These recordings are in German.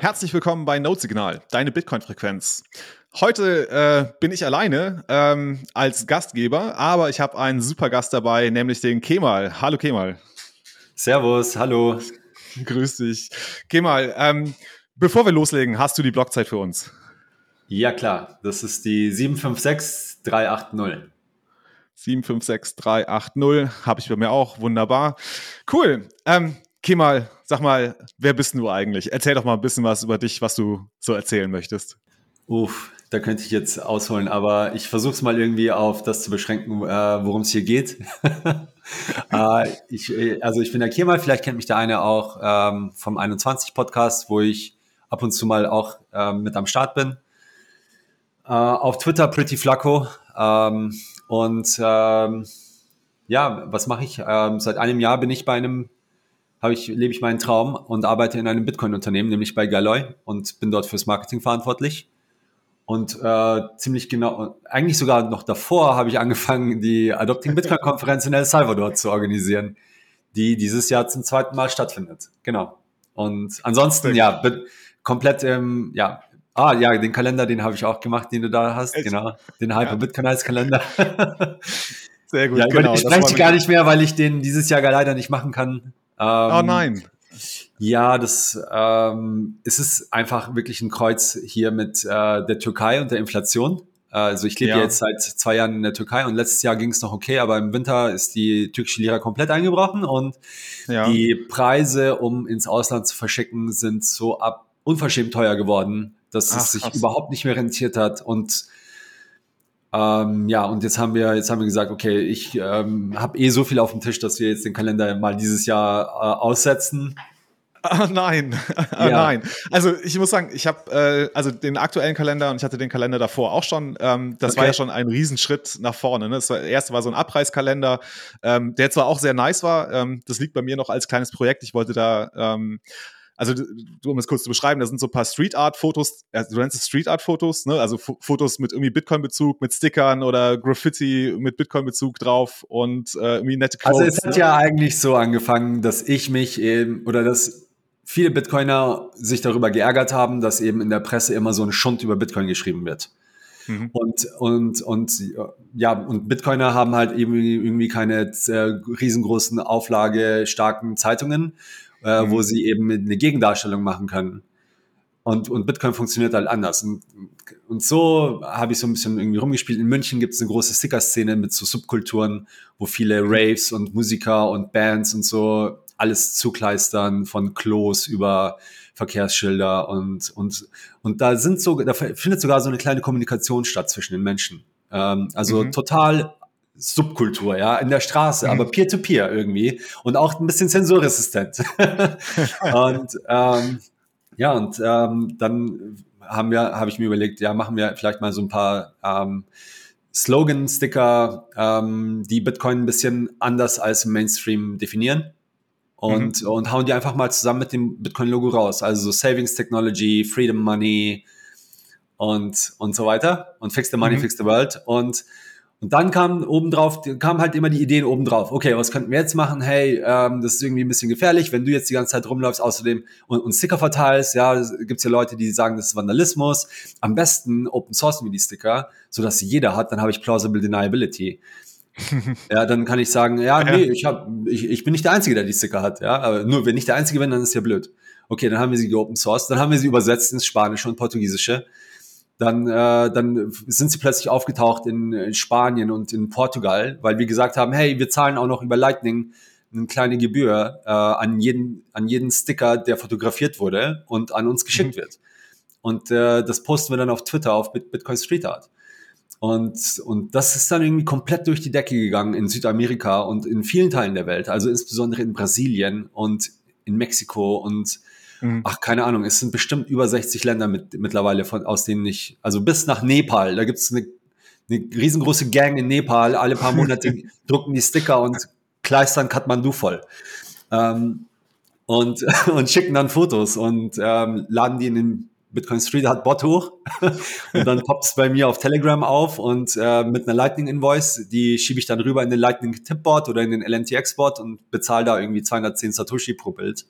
Herzlich willkommen bei Node deine Bitcoin-Frequenz. Heute äh, bin ich alleine ähm, als Gastgeber, aber ich habe einen super Gast dabei, nämlich den Kemal. Hallo Kemal. Servus, hallo. Grüß dich. Kemal, ähm, bevor wir loslegen, hast du die Blockzeit für uns? Ja klar, das ist die 756380. 756380 habe ich bei mir auch, wunderbar. Cool. Ähm, Kemal, sag mal, wer bist du eigentlich? Erzähl doch mal ein bisschen was über dich, was du so erzählen möchtest. Uff, da könnte ich jetzt ausholen, aber ich versuche es mal irgendwie auf das zu beschränken, äh, worum es hier geht. äh, ich, also ich bin der Kemal, vielleicht kennt mich der eine auch ähm, vom 21 Podcast, wo ich ab und zu mal auch ähm, mit am Start bin. Äh, auf Twitter Pretty Flacco. Ähm, und ähm, ja, was mache ich? Seit einem Jahr bin ich bei einem habe ich, lebe ich meinen Traum und arbeite in einem Bitcoin-Unternehmen, nämlich bei Galoy und bin dort fürs Marketing verantwortlich. Und äh, ziemlich genau, eigentlich sogar noch davor habe ich angefangen, die Adopting Bitcoin-Konferenz in El Salvador zu organisieren, die dieses Jahr zum zweiten Mal stattfindet. Genau. Und ansonsten, ja, komplett, ähm, ja, ah, ja, den Kalender, den habe ich auch gemacht, den du da hast, Echt? genau, den Hyper ja. Bitcoinize Kalender. Sehr gut, ja, genau. Ich spreche gar nicht mehr, weil ich den dieses Jahr leider nicht machen kann. Oh nein. Ja, das ähm, es ist einfach wirklich ein Kreuz hier mit äh, der Türkei und der Inflation. Also ich lebe ja. jetzt seit zwei Jahren in der Türkei und letztes Jahr ging es noch okay, aber im Winter ist die türkische Lira komplett eingebrochen und ja. die Preise, um ins Ausland zu verschicken, sind so ab unverschämt teuer geworden, dass Ach, es sich krass. überhaupt nicht mehr rentiert hat und ähm, ja, und jetzt haben wir, jetzt haben wir gesagt, okay, ich ähm, habe eh so viel auf dem Tisch, dass wir jetzt den Kalender mal dieses Jahr äh, aussetzen. Ah, nein, ah, ja. nein. Also ich muss sagen, ich habe äh, also den aktuellen Kalender und ich hatte den Kalender davor auch schon. Ähm, das okay. war ja schon ein Riesenschritt nach vorne. Ne? Das war, erste war so ein Abpreiskalender, ähm, der zwar auch sehr nice war. Ähm, das liegt bei mir noch als kleines Projekt. Ich wollte da ähm, also um es kurz zu beschreiben, da sind so ein paar Street Art Fotos, also du nennst es Street Art Fotos, ne? also F Fotos mit irgendwie Bitcoin Bezug, mit Stickern oder Graffiti mit Bitcoin Bezug drauf und äh, irgendwie nette Clothes, Also es hat ne? ja eigentlich so angefangen, dass ich mich eben oder dass viele Bitcoiner sich darüber geärgert haben, dass eben in der Presse immer so ein Schund über Bitcoin geschrieben wird. Mhm. Und, und, und, ja, und Bitcoiner haben halt eben irgendwie keine äh, riesengroßen Auflage starken Zeitungen äh, mhm. wo sie eben eine Gegendarstellung machen können. Und, und Bitcoin funktioniert halt anders. Und, und so habe ich so ein bisschen irgendwie rumgespielt. In München gibt es eine große Sticker-Szene mit so Subkulturen, wo viele Raves und Musiker und Bands und so alles zukleistern, von Klos über Verkehrsschilder und, und, und da sind so, da findet sogar so eine kleine Kommunikation statt zwischen den Menschen. Ähm, also mhm. total Subkultur, ja, in der Straße, mhm. aber peer-to-peer -peer irgendwie und auch ein bisschen zensurresistent. und ähm, ja, und ähm, dann haben wir, habe ich mir überlegt, ja, machen wir vielleicht mal so ein paar ähm, Slogan-Sticker, ähm, die Bitcoin ein bisschen anders als Mainstream definieren. Und, mhm. und hauen die einfach mal zusammen mit dem Bitcoin-Logo raus. Also so Savings Technology, Freedom Money und, und so weiter. Und Fix the Money, mhm. Fix the World. Und und dann kam obendrauf, kam halt immer die Ideen obendrauf. Okay, was könnten wir jetzt machen? Hey, ähm, das ist irgendwie ein bisschen gefährlich, wenn du jetzt die ganze Zeit rumläufst, außerdem und, und Sticker verteilst. Ja, gibt's ja Leute, die sagen, das ist Vandalismus. Am besten Open Sourcen wir die Sticker, so dass sie jeder hat. Dann habe ich plausible deniability. ja, dann kann ich sagen, ja, nee, ich, hab, ich, ich bin nicht der Einzige, der die Sticker hat. Ja, aber nur wenn ich der Einzige bin, dann ist ja blöd. Okay, dann haben wir sie geopen source, dann haben wir sie übersetzt ins Spanische und Portugiesische dann, äh, dann sind sie plötzlich aufgetaucht in, in Spanien und in Portugal, weil wir gesagt haben, hey, wir zahlen auch noch über Lightning eine kleine Gebühr äh, an, jeden, an jeden Sticker, der fotografiert wurde und an uns geschickt mhm. wird. Und äh, das posten wir dann auf Twitter, auf Bitcoin Street Art. Und, und das ist dann irgendwie komplett durch die Decke gegangen in Südamerika und in vielen Teilen der Welt, also insbesondere in Brasilien und in Mexiko und Mhm. Ach, keine Ahnung, es sind bestimmt über 60 Länder mit, mittlerweile, von, aus denen ich, also bis nach Nepal, da gibt es eine, eine riesengroße Gang in Nepal, alle paar Monate drucken die Sticker und kleistern Kathmandu voll. Ähm, und, und schicken dann Fotos und ähm, laden die in den Bitcoin Street hat Bot hoch und dann poppt es bei mir auf Telegram auf und äh, mit einer Lightning Invoice, die schiebe ich dann rüber in den Lightning Tipbot oder in den LNTX Bot und bezahle da irgendwie 210 Satoshi pro Bild.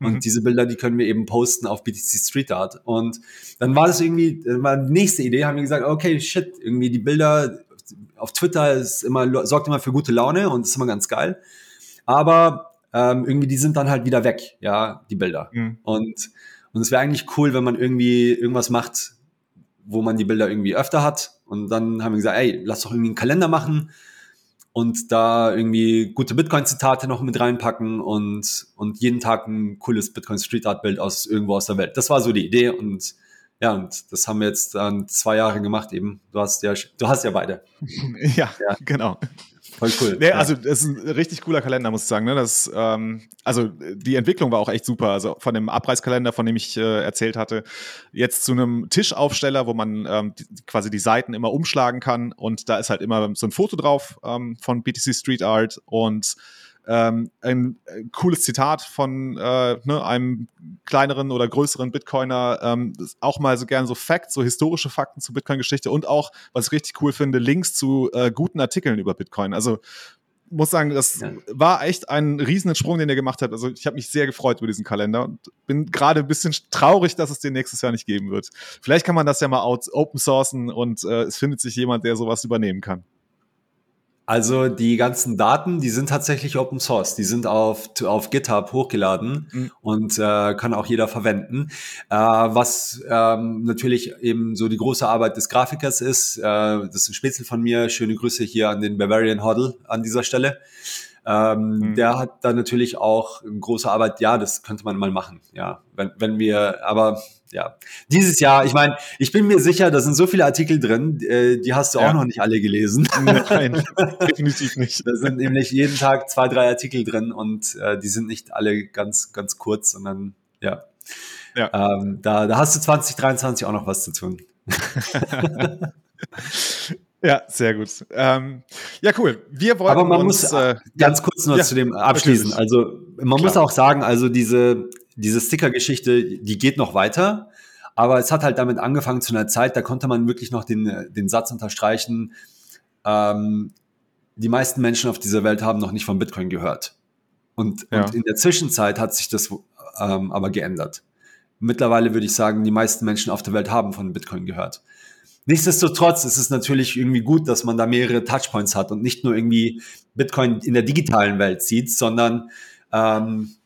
Und mhm. diese Bilder, die können wir eben posten auf BTC Street Art. Und dann war das irgendwie, war die nächste Idee, haben wir gesagt, okay, shit, irgendwie die Bilder auf Twitter ist immer, sorgt immer für gute Laune und ist immer ganz geil. Aber ähm, irgendwie, die sind dann halt wieder weg, ja, die Bilder. Mhm. Und, und es wäre eigentlich cool, wenn man irgendwie irgendwas macht, wo man die Bilder irgendwie öfter hat. Und dann haben wir gesagt, ey, lass doch irgendwie einen Kalender machen und da irgendwie gute Bitcoin-Zitate noch mit reinpacken und, und jeden Tag ein cooles Bitcoin Street Art Bild aus irgendwo aus der Welt. Das war so die Idee und ja, und das haben wir jetzt dann zwei Jahre gemacht eben. Du hast ja, du hast ja beide. ja, ja. genau. Voll cool. Nee, also es ist ein richtig cooler Kalender, muss ich sagen. Ne? Das, ähm, also die Entwicklung war auch echt super. Also von dem Abreißkalender, von dem ich äh, erzählt hatte, jetzt zu einem Tischaufsteller, wo man ähm, die, quasi die Seiten immer umschlagen kann und da ist halt immer so ein Foto drauf ähm, von BTC Street Art und ähm, ein äh, cooles Zitat von äh, ne, einem kleineren oder größeren Bitcoiner, ähm, auch mal so gerne so Facts, so historische Fakten zur Bitcoin-Geschichte und auch, was ich richtig cool finde, Links zu äh, guten Artikeln über Bitcoin. Also muss sagen, das ja. war echt ein riesen Sprung, den er gemacht hat. Also ich habe mich sehr gefreut über diesen Kalender und bin gerade ein bisschen traurig, dass es den nächstes Jahr nicht geben wird. Vielleicht kann man das ja mal open sourcen und äh, es findet sich jemand, der sowas übernehmen kann. Also die ganzen Daten, die sind tatsächlich Open Source. Die sind auf, auf GitHub hochgeladen mhm. und äh, kann auch jeder verwenden. Äh, was ähm, natürlich eben so die große Arbeit des Grafikers ist. Äh, das ist ein Spätzle von mir. Schöne Grüße hier an den Bavarian Hoddle an dieser Stelle. Ähm, mhm. Der hat da natürlich auch eine große Arbeit. Ja, das könnte man mal machen. Ja, wenn, wenn wir, aber ja, dieses Jahr, ich meine, ich bin mir sicher, da sind so viele Artikel drin, äh, die hast du ja. auch noch nicht alle gelesen. Nein, definitiv nicht. Da sind nämlich jeden Tag zwei, drei Artikel drin und äh, die sind nicht alle ganz, ganz kurz, sondern ja. ja. Ähm, da, da hast du 2023 auch noch was zu tun. Ja, sehr gut. Ähm, ja, cool. Wir wollen Aber man uns, muss äh, ganz kurz noch ja, zu dem abschließen. Also man Klar. muss auch sagen, also diese diese Sticker-Geschichte, die geht noch weiter. Aber es hat halt damit angefangen zu einer Zeit, da konnte man wirklich noch den, den Satz unterstreichen, ähm, die meisten Menschen auf dieser Welt haben noch nicht von Bitcoin gehört. Und, ja. und in der Zwischenzeit hat sich das ähm, aber geändert. Mittlerweile würde ich sagen, die meisten Menschen auf der Welt haben von Bitcoin gehört. Nichtsdestotrotz ist es natürlich irgendwie gut, dass man da mehrere Touchpoints hat und nicht nur irgendwie Bitcoin in der digitalen Welt sieht, sondern ähm,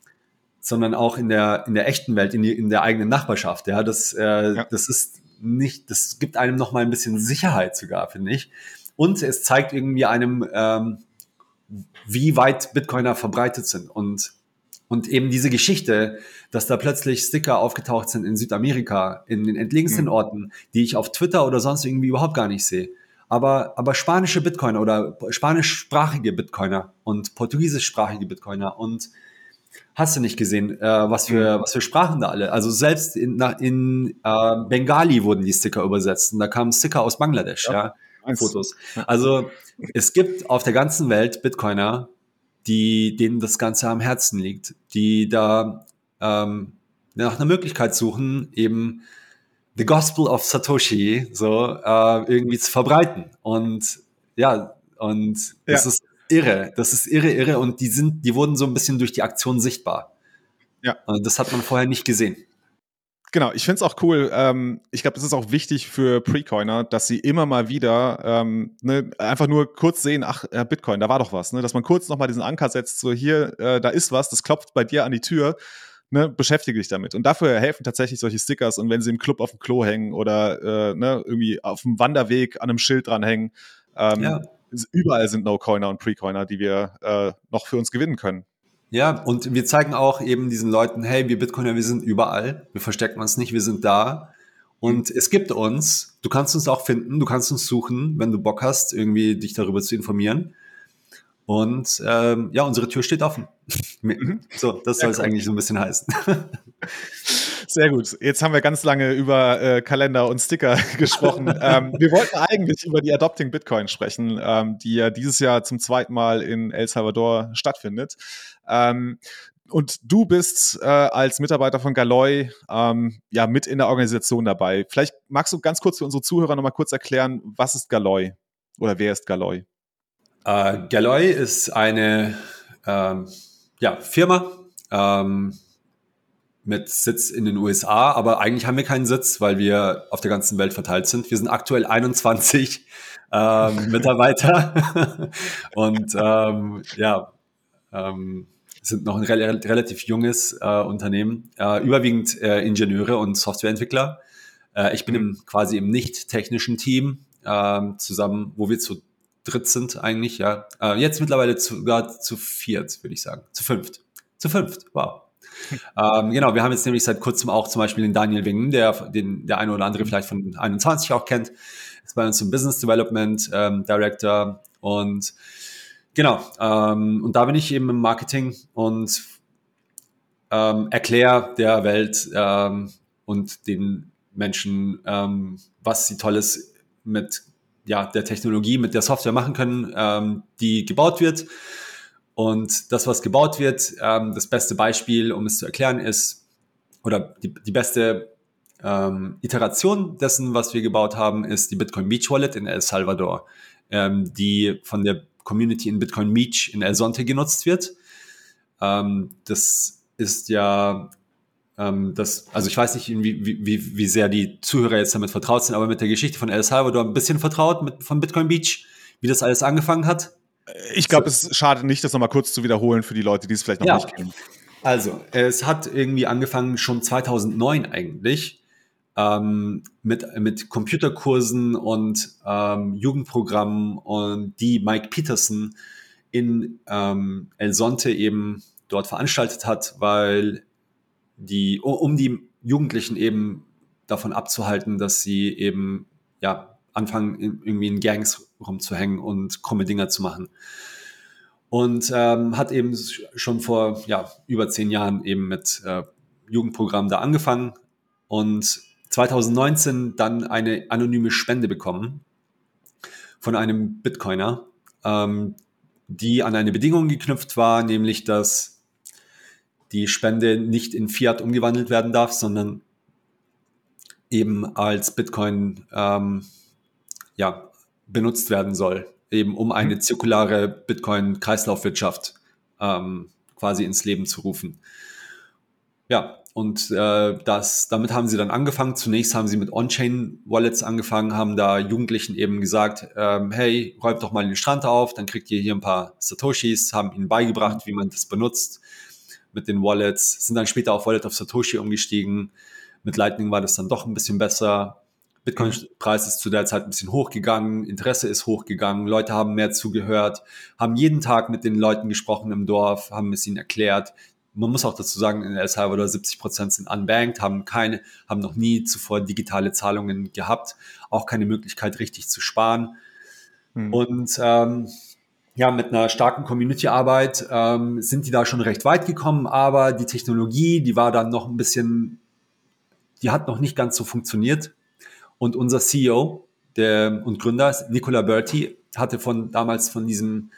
sondern auch in der, in der echten Welt, in, die, in der eigenen Nachbarschaft. Ja, das, äh, ja. das ist nicht, das gibt einem noch mal ein bisschen Sicherheit sogar, finde ich. Und es zeigt irgendwie einem, ähm, wie weit Bitcoiner verbreitet sind und und eben diese Geschichte, dass da plötzlich Sticker aufgetaucht sind in Südamerika, in den entlegensten mhm. Orten, die ich auf Twitter oder sonst irgendwie überhaupt gar nicht sehe. Aber, aber spanische Bitcoiner oder spanischsprachige Bitcoiner und portugiesischsprachige Bitcoiner und hast du nicht gesehen, äh, was, für, mhm. was für Sprachen da alle. Also selbst in, in äh, Bengali wurden die Sticker übersetzt und da kamen Sticker aus Bangladesch, ja, ja Fotos. Also es gibt auf der ganzen Welt Bitcoiner, die denen das Ganze am Herzen liegt, die da ähm, nach einer Möglichkeit suchen, eben the Gospel of Satoshi so äh, irgendwie zu verbreiten. Und ja, und ja. das ist irre. Das ist irre, irre. Und die sind, die wurden so ein bisschen durch die Aktion sichtbar. Ja. Und das hat man vorher nicht gesehen. Genau, ich finde es auch cool. Ähm, ich glaube, es ist auch wichtig für Precoiner, dass sie immer mal wieder ähm, ne, einfach nur kurz sehen, ach, äh, Bitcoin, da war doch was, ne? dass man kurz nochmal diesen Anker setzt, so hier, äh, da ist was, das klopft bei dir an die Tür, ne, beschäftige dich damit. Und dafür helfen tatsächlich solche Stickers und wenn sie im Club auf dem Klo hängen oder äh, ne, irgendwie auf dem Wanderweg an einem Schild dranhängen, ähm, ja überall sind No-Coiner und Pre-Coiner, die wir äh, noch für uns gewinnen können. Ja, und wir zeigen auch eben diesen Leuten, hey, wir Bitcoiner, wir sind überall, wir verstecken uns nicht, wir sind da. Und es gibt uns, du kannst uns auch finden, du kannst uns suchen, wenn du Bock hast, irgendwie dich darüber zu informieren. Und ähm, ja, unsere Tür steht offen. So, das soll es eigentlich so ein bisschen heißen. Sehr gut. Jetzt haben wir ganz lange über äh, Kalender und Sticker gesprochen. ähm, wir wollten eigentlich über die Adopting Bitcoin sprechen, ähm, die ja dieses Jahr zum zweiten Mal in El Salvador stattfindet. Ähm, und du bist äh, als Mitarbeiter von Galoy ähm, ja mit in der Organisation dabei. Vielleicht magst du ganz kurz für unsere Zuhörer nochmal kurz erklären, was ist Galoy oder wer ist Galoy? Äh, Galoy ist eine ähm, ja, Firma, ähm, mit Sitz in den USA, aber eigentlich haben wir keinen Sitz, weil wir auf der ganzen Welt verteilt sind. Wir sind aktuell 21 ähm, Mitarbeiter und ähm, ja, ähm, sind noch ein re relativ junges äh, Unternehmen, äh, überwiegend äh, Ingenieure und Softwareentwickler. Äh, ich bin im, quasi im nicht technischen Team ähm, zusammen, wo wir zu dritt sind eigentlich, ja. Äh, jetzt mittlerweile sogar zu viert, würde ich sagen. Zu fünft. Zu fünft, wow. Ähm, genau, wir haben jetzt nämlich seit kurzem auch zum Beispiel den Daniel Wingen, der den der eine oder andere vielleicht von 21 auch kennt, ist bei uns im Business Development ähm, Director und genau, ähm, und da bin ich eben im Marketing und ähm, erkläre der Welt ähm, und den Menschen, ähm, was sie Tolles mit ja, der Technologie, mit der Software machen können, ähm, die gebaut wird. Und das, was gebaut wird, ähm, das beste Beispiel, um es zu erklären, ist, oder die, die beste ähm, Iteration dessen, was wir gebaut haben, ist die Bitcoin Beach Wallet in El Salvador, ähm, die von der Community in Bitcoin Beach in El Sonte genutzt wird. Ähm, das ist ja ähm, das, also ich weiß nicht, wie, wie, wie sehr die Zuhörer jetzt damit vertraut sind, aber mit der Geschichte von El Salvador ein bisschen vertraut mit, von Bitcoin Beach, wie das alles angefangen hat. Ich glaube, so. es schadet nicht, das nochmal kurz zu wiederholen für die Leute, die es vielleicht noch ja. nicht kennen. Also, es hat irgendwie angefangen schon 2009 eigentlich ähm, mit, mit Computerkursen und ähm, Jugendprogrammen und die Mike Peterson in ähm, El Sonte eben dort veranstaltet hat, weil die, um die Jugendlichen eben davon abzuhalten, dass sie eben ja anfangen, irgendwie in Gangs rumzuhängen und krumme Dinger zu machen. Und ähm, hat eben schon vor ja, über zehn Jahren eben mit äh, Jugendprogrammen da angefangen und 2019 dann eine anonyme Spende bekommen von einem Bitcoiner, ähm, die an eine Bedingung geknüpft war, nämlich dass die Spende nicht in Fiat umgewandelt werden darf, sondern eben als Bitcoin ähm, ja, benutzt werden soll, eben um eine mhm. zirkulare Bitcoin-Kreislaufwirtschaft ähm, quasi ins Leben zu rufen. Ja, und äh, das, damit haben sie dann angefangen. Zunächst haben sie mit On-Chain-Wallets angefangen, haben da Jugendlichen eben gesagt, ähm, hey, räumt doch mal den Strand auf, dann kriegt ihr hier ein paar Satoshis, haben ihnen beigebracht, wie man das benutzt mit den Wallets, sind dann später auf Wallet of Satoshi umgestiegen. Mit Lightning war das dann doch ein bisschen besser. Bitcoin-Preis ist zu der Zeit ein bisschen hochgegangen, Interesse ist hochgegangen, Leute haben mehr zugehört, haben jeden Tag mit den Leuten gesprochen im Dorf, haben es ihnen erklärt. Man muss auch dazu sagen, in El Salvador 70 Prozent sind unbanked, haben keine, haben noch nie zuvor digitale Zahlungen gehabt, auch keine Möglichkeit richtig zu sparen. Hm. Und ähm, ja, mit einer starken Community-Arbeit ähm, sind die da schon recht weit gekommen, aber die Technologie, die war dann noch ein bisschen, die hat noch nicht ganz so funktioniert. Und unser CEO der, und Gründer, Nicola Berti, hatte von damals von diesem,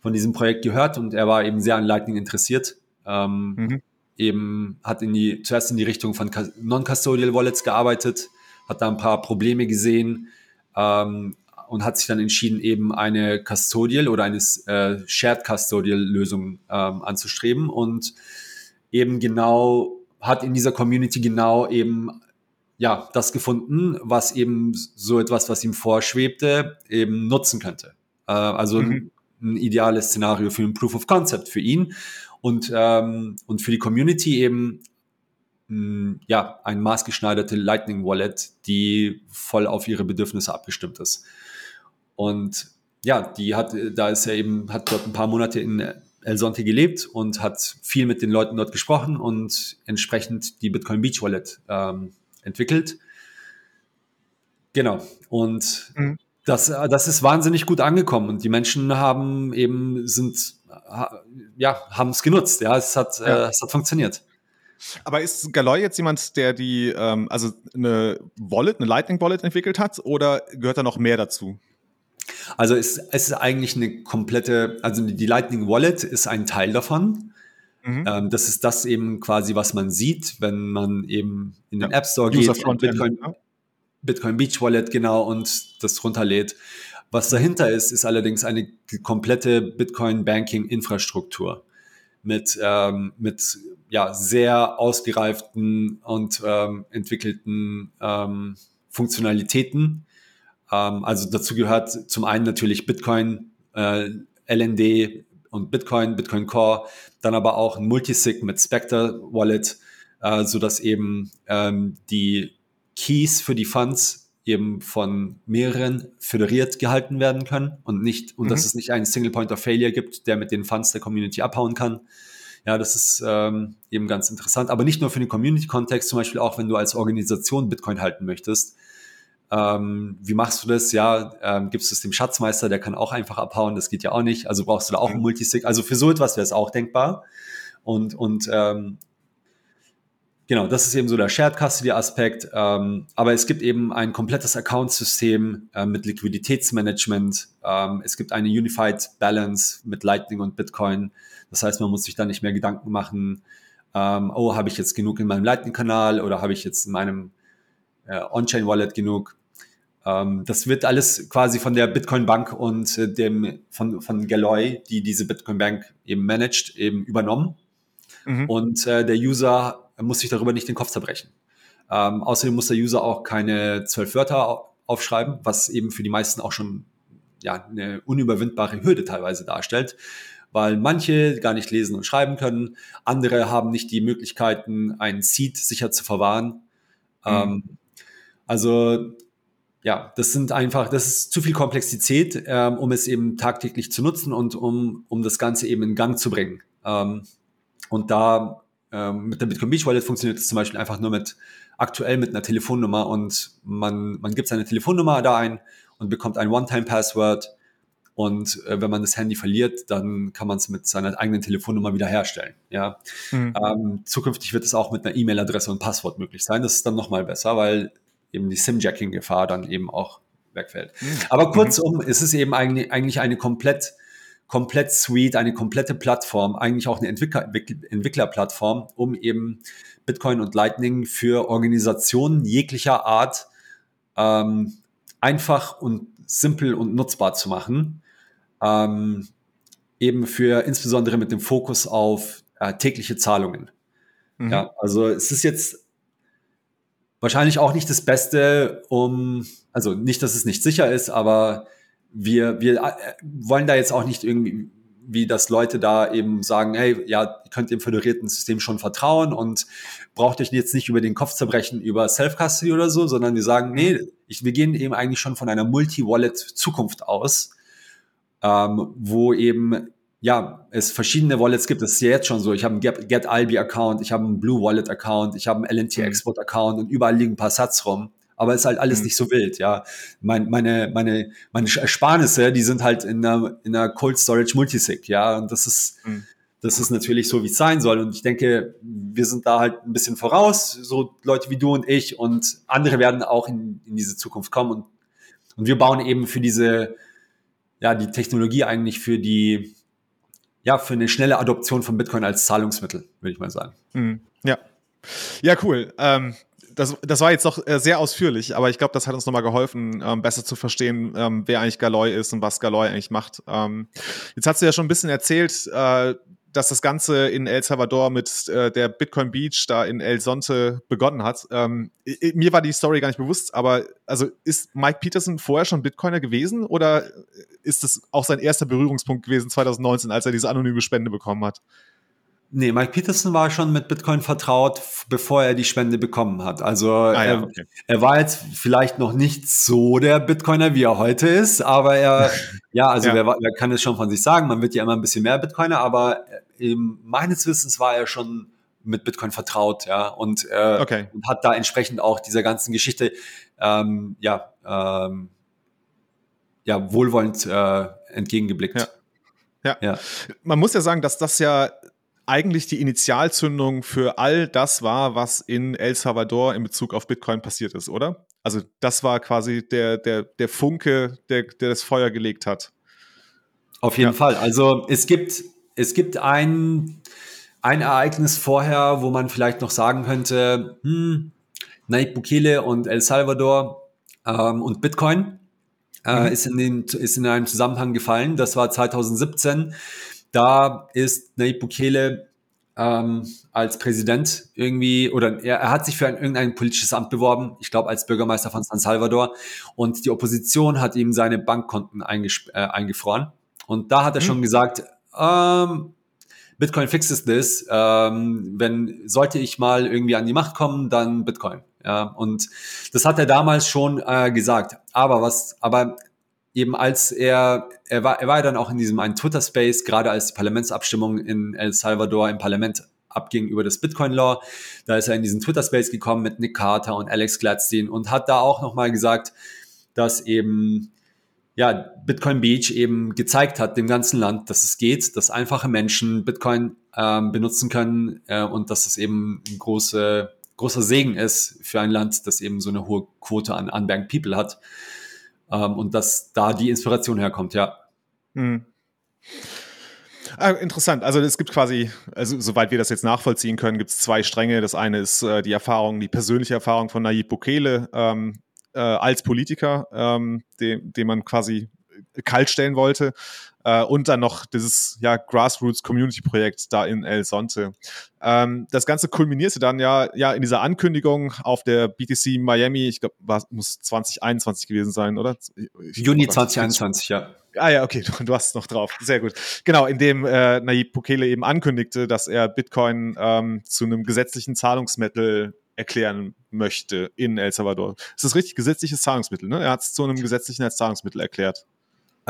von diesem Projekt gehört und er war eben sehr an Lightning interessiert. Ähm, mhm. Eben hat in die, zuerst in die Richtung von Non-Custodial Wallets gearbeitet, hat da ein paar Probleme gesehen, ähm, und hat sich dann entschieden, eben eine Custodial oder eine äh, Shared Custodial Lösung ähm, anzustreben und eben genau hat in dieser Community genau eben ja das gefunden, was eben so etwas, was ihm vorschwebte, eben nutzen könnte. Äh, also mhm. ein, ein, ideales Szenario für ein Proof of Concept für ihn und ähm, und für die Community eben ja, ein maßgeschneiderte Lightning Wallet, die voll auf ihre Bedürfnisse abgestimmt ist. Und ja, die hat, da ist er eben, hat dort ein paar Monate in El Sonte gelebt und hat viel mit den Leuten dort gesprochen und entsprechend die Bitcoin Beach Wallet ähm, entwickelt. Genau. Und mhm. das, das ist wahnsinnig gut angekommen und die Menschen haben eben, sind, ja, haben es genutzt. Ja, es hat, ja. Äh, es hat funktioniert. Aber ist Galoy jetzt jemand, der die, ähm, also eine Wallet, eine Lightning Wallet entwickelt hat oder gehört da noch mehr dazu? Also es, es ist eigentlich eine komplette, also die Lightning Wallet ist ein Teil davon. Mhm. Ähm, das ist das eben quasi, was man sieht, wenn man eben in den ja. App Store geht, Bitcoin, ja. Bitcoin Beach Wallet genau und das runterlädt. Was dahinter ist, ist allerdings eine komplette Bitcoin Banking Infrastruktur. mit, ähm, mit ja, sehr ausgereiften und ähm, entwickelten ähm, Funktionalitäten. Ähm, also dazu gehört zum einen natürlich Bitcoin, äh, LND und Bitcoin, Bitcoin Core, dann aber auch ein Multisig mit Spectre Wallet, äh, so dass eben ähm, die Keys für die Funds eben von mehreren föderiert gehalten werden können und nicht, und mhm. dass es nicht einen Single Point of Failure gibt, der mit den Funds der Community abhauen kann. Ja, das ist ähm, eben ganz interessant. Aber nicht nur für den Community-Kontext, zum Beispiel auch, wenn du als Organisation Bitcoin halten möchtest. Ähm, wie machst du das? Ja, ähm, gibst du es dem Schatzmeister, der kann auch einfach abhauen, das geht ja auch nicht. Also brauchst du da auch mhm. ein Multisig. Also für so etwas wäre es auch denkbar. Und, und ähm, Genau, das ist eben so der Shared Custody Aspekt. Ähm, aber es gibt eben ein komplettes Account-System äh, mit Liquiditätsmanagement. Ähm, es gibt eine Unified Balance mit Lightning und Bitcoin. Das heißt, man muss sich da nicht mehr Gedanken machen, ähm, oh, habe ich jetzt genug in meinem Lightning-Kanal oder habe ich jetzt in meinem äh, On-Chain-Wallet genug? Ähm, das wird alles quasi von der Bitcoin-Bank und äh, dem von, von Galloy, die diese Bitcoin-Bank eben managt, eben übernommen. Mhm. Und äh, der User muss sich darüber nicht den Kopf zerbrechen. Ähm, außerdem muss der User auch keine zwölf Wörter aufschreiben, was eben für die meisten auch schon ja, eine unüberwindbare Hürde teilweise darstellt, weil manche gar nicht lesen und schreiben können, andere haben nicht die Möglichkeiten, einen Seed sicher zu verwahren. Mhm. Ähm, also ja, das sind einfach, das ist zu viel Komplexität, ähm, um es eben tagtäglich zu nutzen und um, um das Ganze eben in Gang zu bringen. Ähm, und da ähm, mit der Bitcoin Beach Wallet funktioniert es zum Beispiel einfach nur mit aktuell mit einer Telefonnummer und man, man gibt seine Telefonnummer da ein und bekommt ein One-Time-Password. Und äh, wenn man das Handy verliert, dann kann man es mit seiner eigenen Telefonnummer wiederherstellen. Ja? Mhm. Ähm, zukünftig wird es auch mit einer E-Mail-Adresse und Passwort möglich sein. Das ist dann nochmal besser, weil eben die SIM-Jacking-Gefahr dann eben auch wegfällt. Mhm. Aber kurzum, mhm. es ist eben eigentlich, eigentlich eine komplett komplett Suite, eine komplette Plattform, eigentlich auch eine Entwickler, Entwicklerplattform, um eben Bitcoin und Lightning für Organisationen jeglicher Art ähm, einfach und simpel und nutzbar zu machen. Ähm, eben für insbesondere mit dem Fokus auf äh, tägliche Zahlungen. Mhm. Ja, also es ist jetzt wahrscheinlich auch nicht das Beste, um, also nicht, dass es nicht sicher ist, aber wir, wir äh, wollen da jetzt auch nicht irgendwie, wie das Leute da eben sagen, hey, ja, ihr könnt dem föderierten System schon vertrauen und braucht euch jetzt nicht über den Kopf zerbrechen über Self-Custody oder so, sondern wir sagen, nee, ich, wir gehen eben eigentlich schon von einer Multi-Wallet-Zukunft aus, ähm, wo eben ja, es verschiedene Wallets gibt. Das ist ja jetzt schon so. Ich habe einen Get Albi Account, ich habe einen Blue Wallet Account, ich habe einen LNT mhm. Export Account und überall liegen ein paar Sats rum aber ist halt alles mhm. nicht so wild, ja. Mein, meine, meine, meine Ersparnisse, die sind halt in einer, in einer Cold Storage Multisig, ja. Und das ist, mhm. das ist natürlich so, wie es sein soll. Und ich denke, wir sind da halt ein bisschen voraus, so Leute wie du und ich und andere werden auch in, in diese Zukunft kommen und, und wir bauen eben für diese, ja, die Technologie eigentlich für die, ja, für eine schnelle Adoption von Bitcoin als Zahlungsmittel, würde ich mal sagen. Mhm. Ja. Ja, cool. Ähm, das, das war jetzt doch äh, sehr ausführlich, aber ich glaube, das hat uns nochmal geholfen, ähm, besser zu verstehen, ähm, wer eigentlich Galoy ist und was Galoy eigentlich macht. Ähm, jetzt hast du ja schon ein bisschen erzählt, äh, dass das Ganze in El Salvador mit äh, der Bitcoin Beach da in El Sonte begonnen hat. Ähm, mir war die Story gar nicht bewusst, aber also ist Mike Peterson vorher schon Bitcoiner gewesen oder ist das auch sein erster Berührungspunkt gewesen 2019, als er diese anonyme Spende bekommen hat? Nee, Mike Peterson war schon mit Bitcoin vertraut, bevor er die Spende bekommen hat. Also ah, ja, er, okay. er, war jetzt vielleicht noch nicht so der Bitcoiner, wie er heute ist, aber er, ja, also ja. Wer, wer, kann es schon von sich sagen, man wird ja immer ein bisschen mehr Bitcoiner, aber eben, meines Wissens war er schon mit Bitcoin vertraut, ja, und, äh, okay. und hat da entsprechend auch dieser ganzen Geschichte, ähm, ja, ähm, ja, wohlwollend äh, entgegengeblickt. Ja. Ja. ja. Man muss ja sagen, dass das ja eigentlich die Initialzündung für all das war, was in El Salvador in Bezug auf Bitcoin passiert ist, oder? Also das war quasi der, der, der Funke, der, der das Feuer gelegt hat. Auf jeden ja. Fall. Also es gibt, es gibt ein, ein Ereignis vorher, wo man vielleicht noch sagen könnte, hm, Nayib Bukele und El Salvador ähm, und Bitcoin äh, mhm. ist, in den, ist in einem Zusammenhang gefallen. Das war 2017 da ist Nayib Bukele ähm, als Präsident irgendwie, oder er, er hat sich für ein, irgendein politisches Amt beworben, ich glaube als Bürgermeister von San Salvador. Und die Opposition hat ihm seine Bankkonten äh, eingefroren. Und da hat er mhm. schon gesagt, ähm, Bitcoin fixes this. Ähm, wenn sollte ich mal irgendwie an die Macht kommen, dann Bitcoin. Ja, und das hat er damals schon äh, gesagt. Aber was, aber eben als er, er war, er war ja dann auch in diesem einen Twitter-Space, gerade als die Parlamentsabstimmung in El Salvador im Parlament abging über das Bitcoin-Law. Da ist er in diesen Twitter-Space gekommen mit Nick Carter und Alex Gladstein und hat da auch nochmal gesagt, dass eben ja, Bitcoin Beach eben gezeigt hat dem ganzen Land, dass es geht, dass einfache Menschen Bitcoin ähm, benutzen können äh, und dass es eben ein große, großer Segen ist für ein Land, das eben so eine hohe Quote an Unbanked People hat ähm, und dass da die Inspiration herkommt, ja. Hm. Ah, interessant. Also es gibt quasi, also soweit wir das jetzt nachvollziehen können, gibt es zwei Stränge. Das eine ist äh, die Erfahrung, die persönliche Erfahrung von Nayib Bukele ähm, äh, als Politiker, ähm, den, den man quasi kaltstellen wollte. Äh, und dann noch dieses ja, Grassroots Community Projekt da in El Sonte. Ähm, das Ganze kulminierte dann ja, ja in dieser Ankündigung auf der BTC Miami, ich glaube, muss 2021 gewesen sein, oder? Juni 2021, ja. Ah ja, okay, du, du, hast es noch drauf. Sehr gut. Genau, in dem äh, Nayib Bukele eben ankündigte, dass er Bitcoin ähm, zu einem gesetzlichen Zahlungsmittel erklären möchte in El Salvador. Das ist richtig gesetzliches Zahlungsmittel, ne? Er hat es zu einem gesetzlichen als Zahlungsmittel erklärt.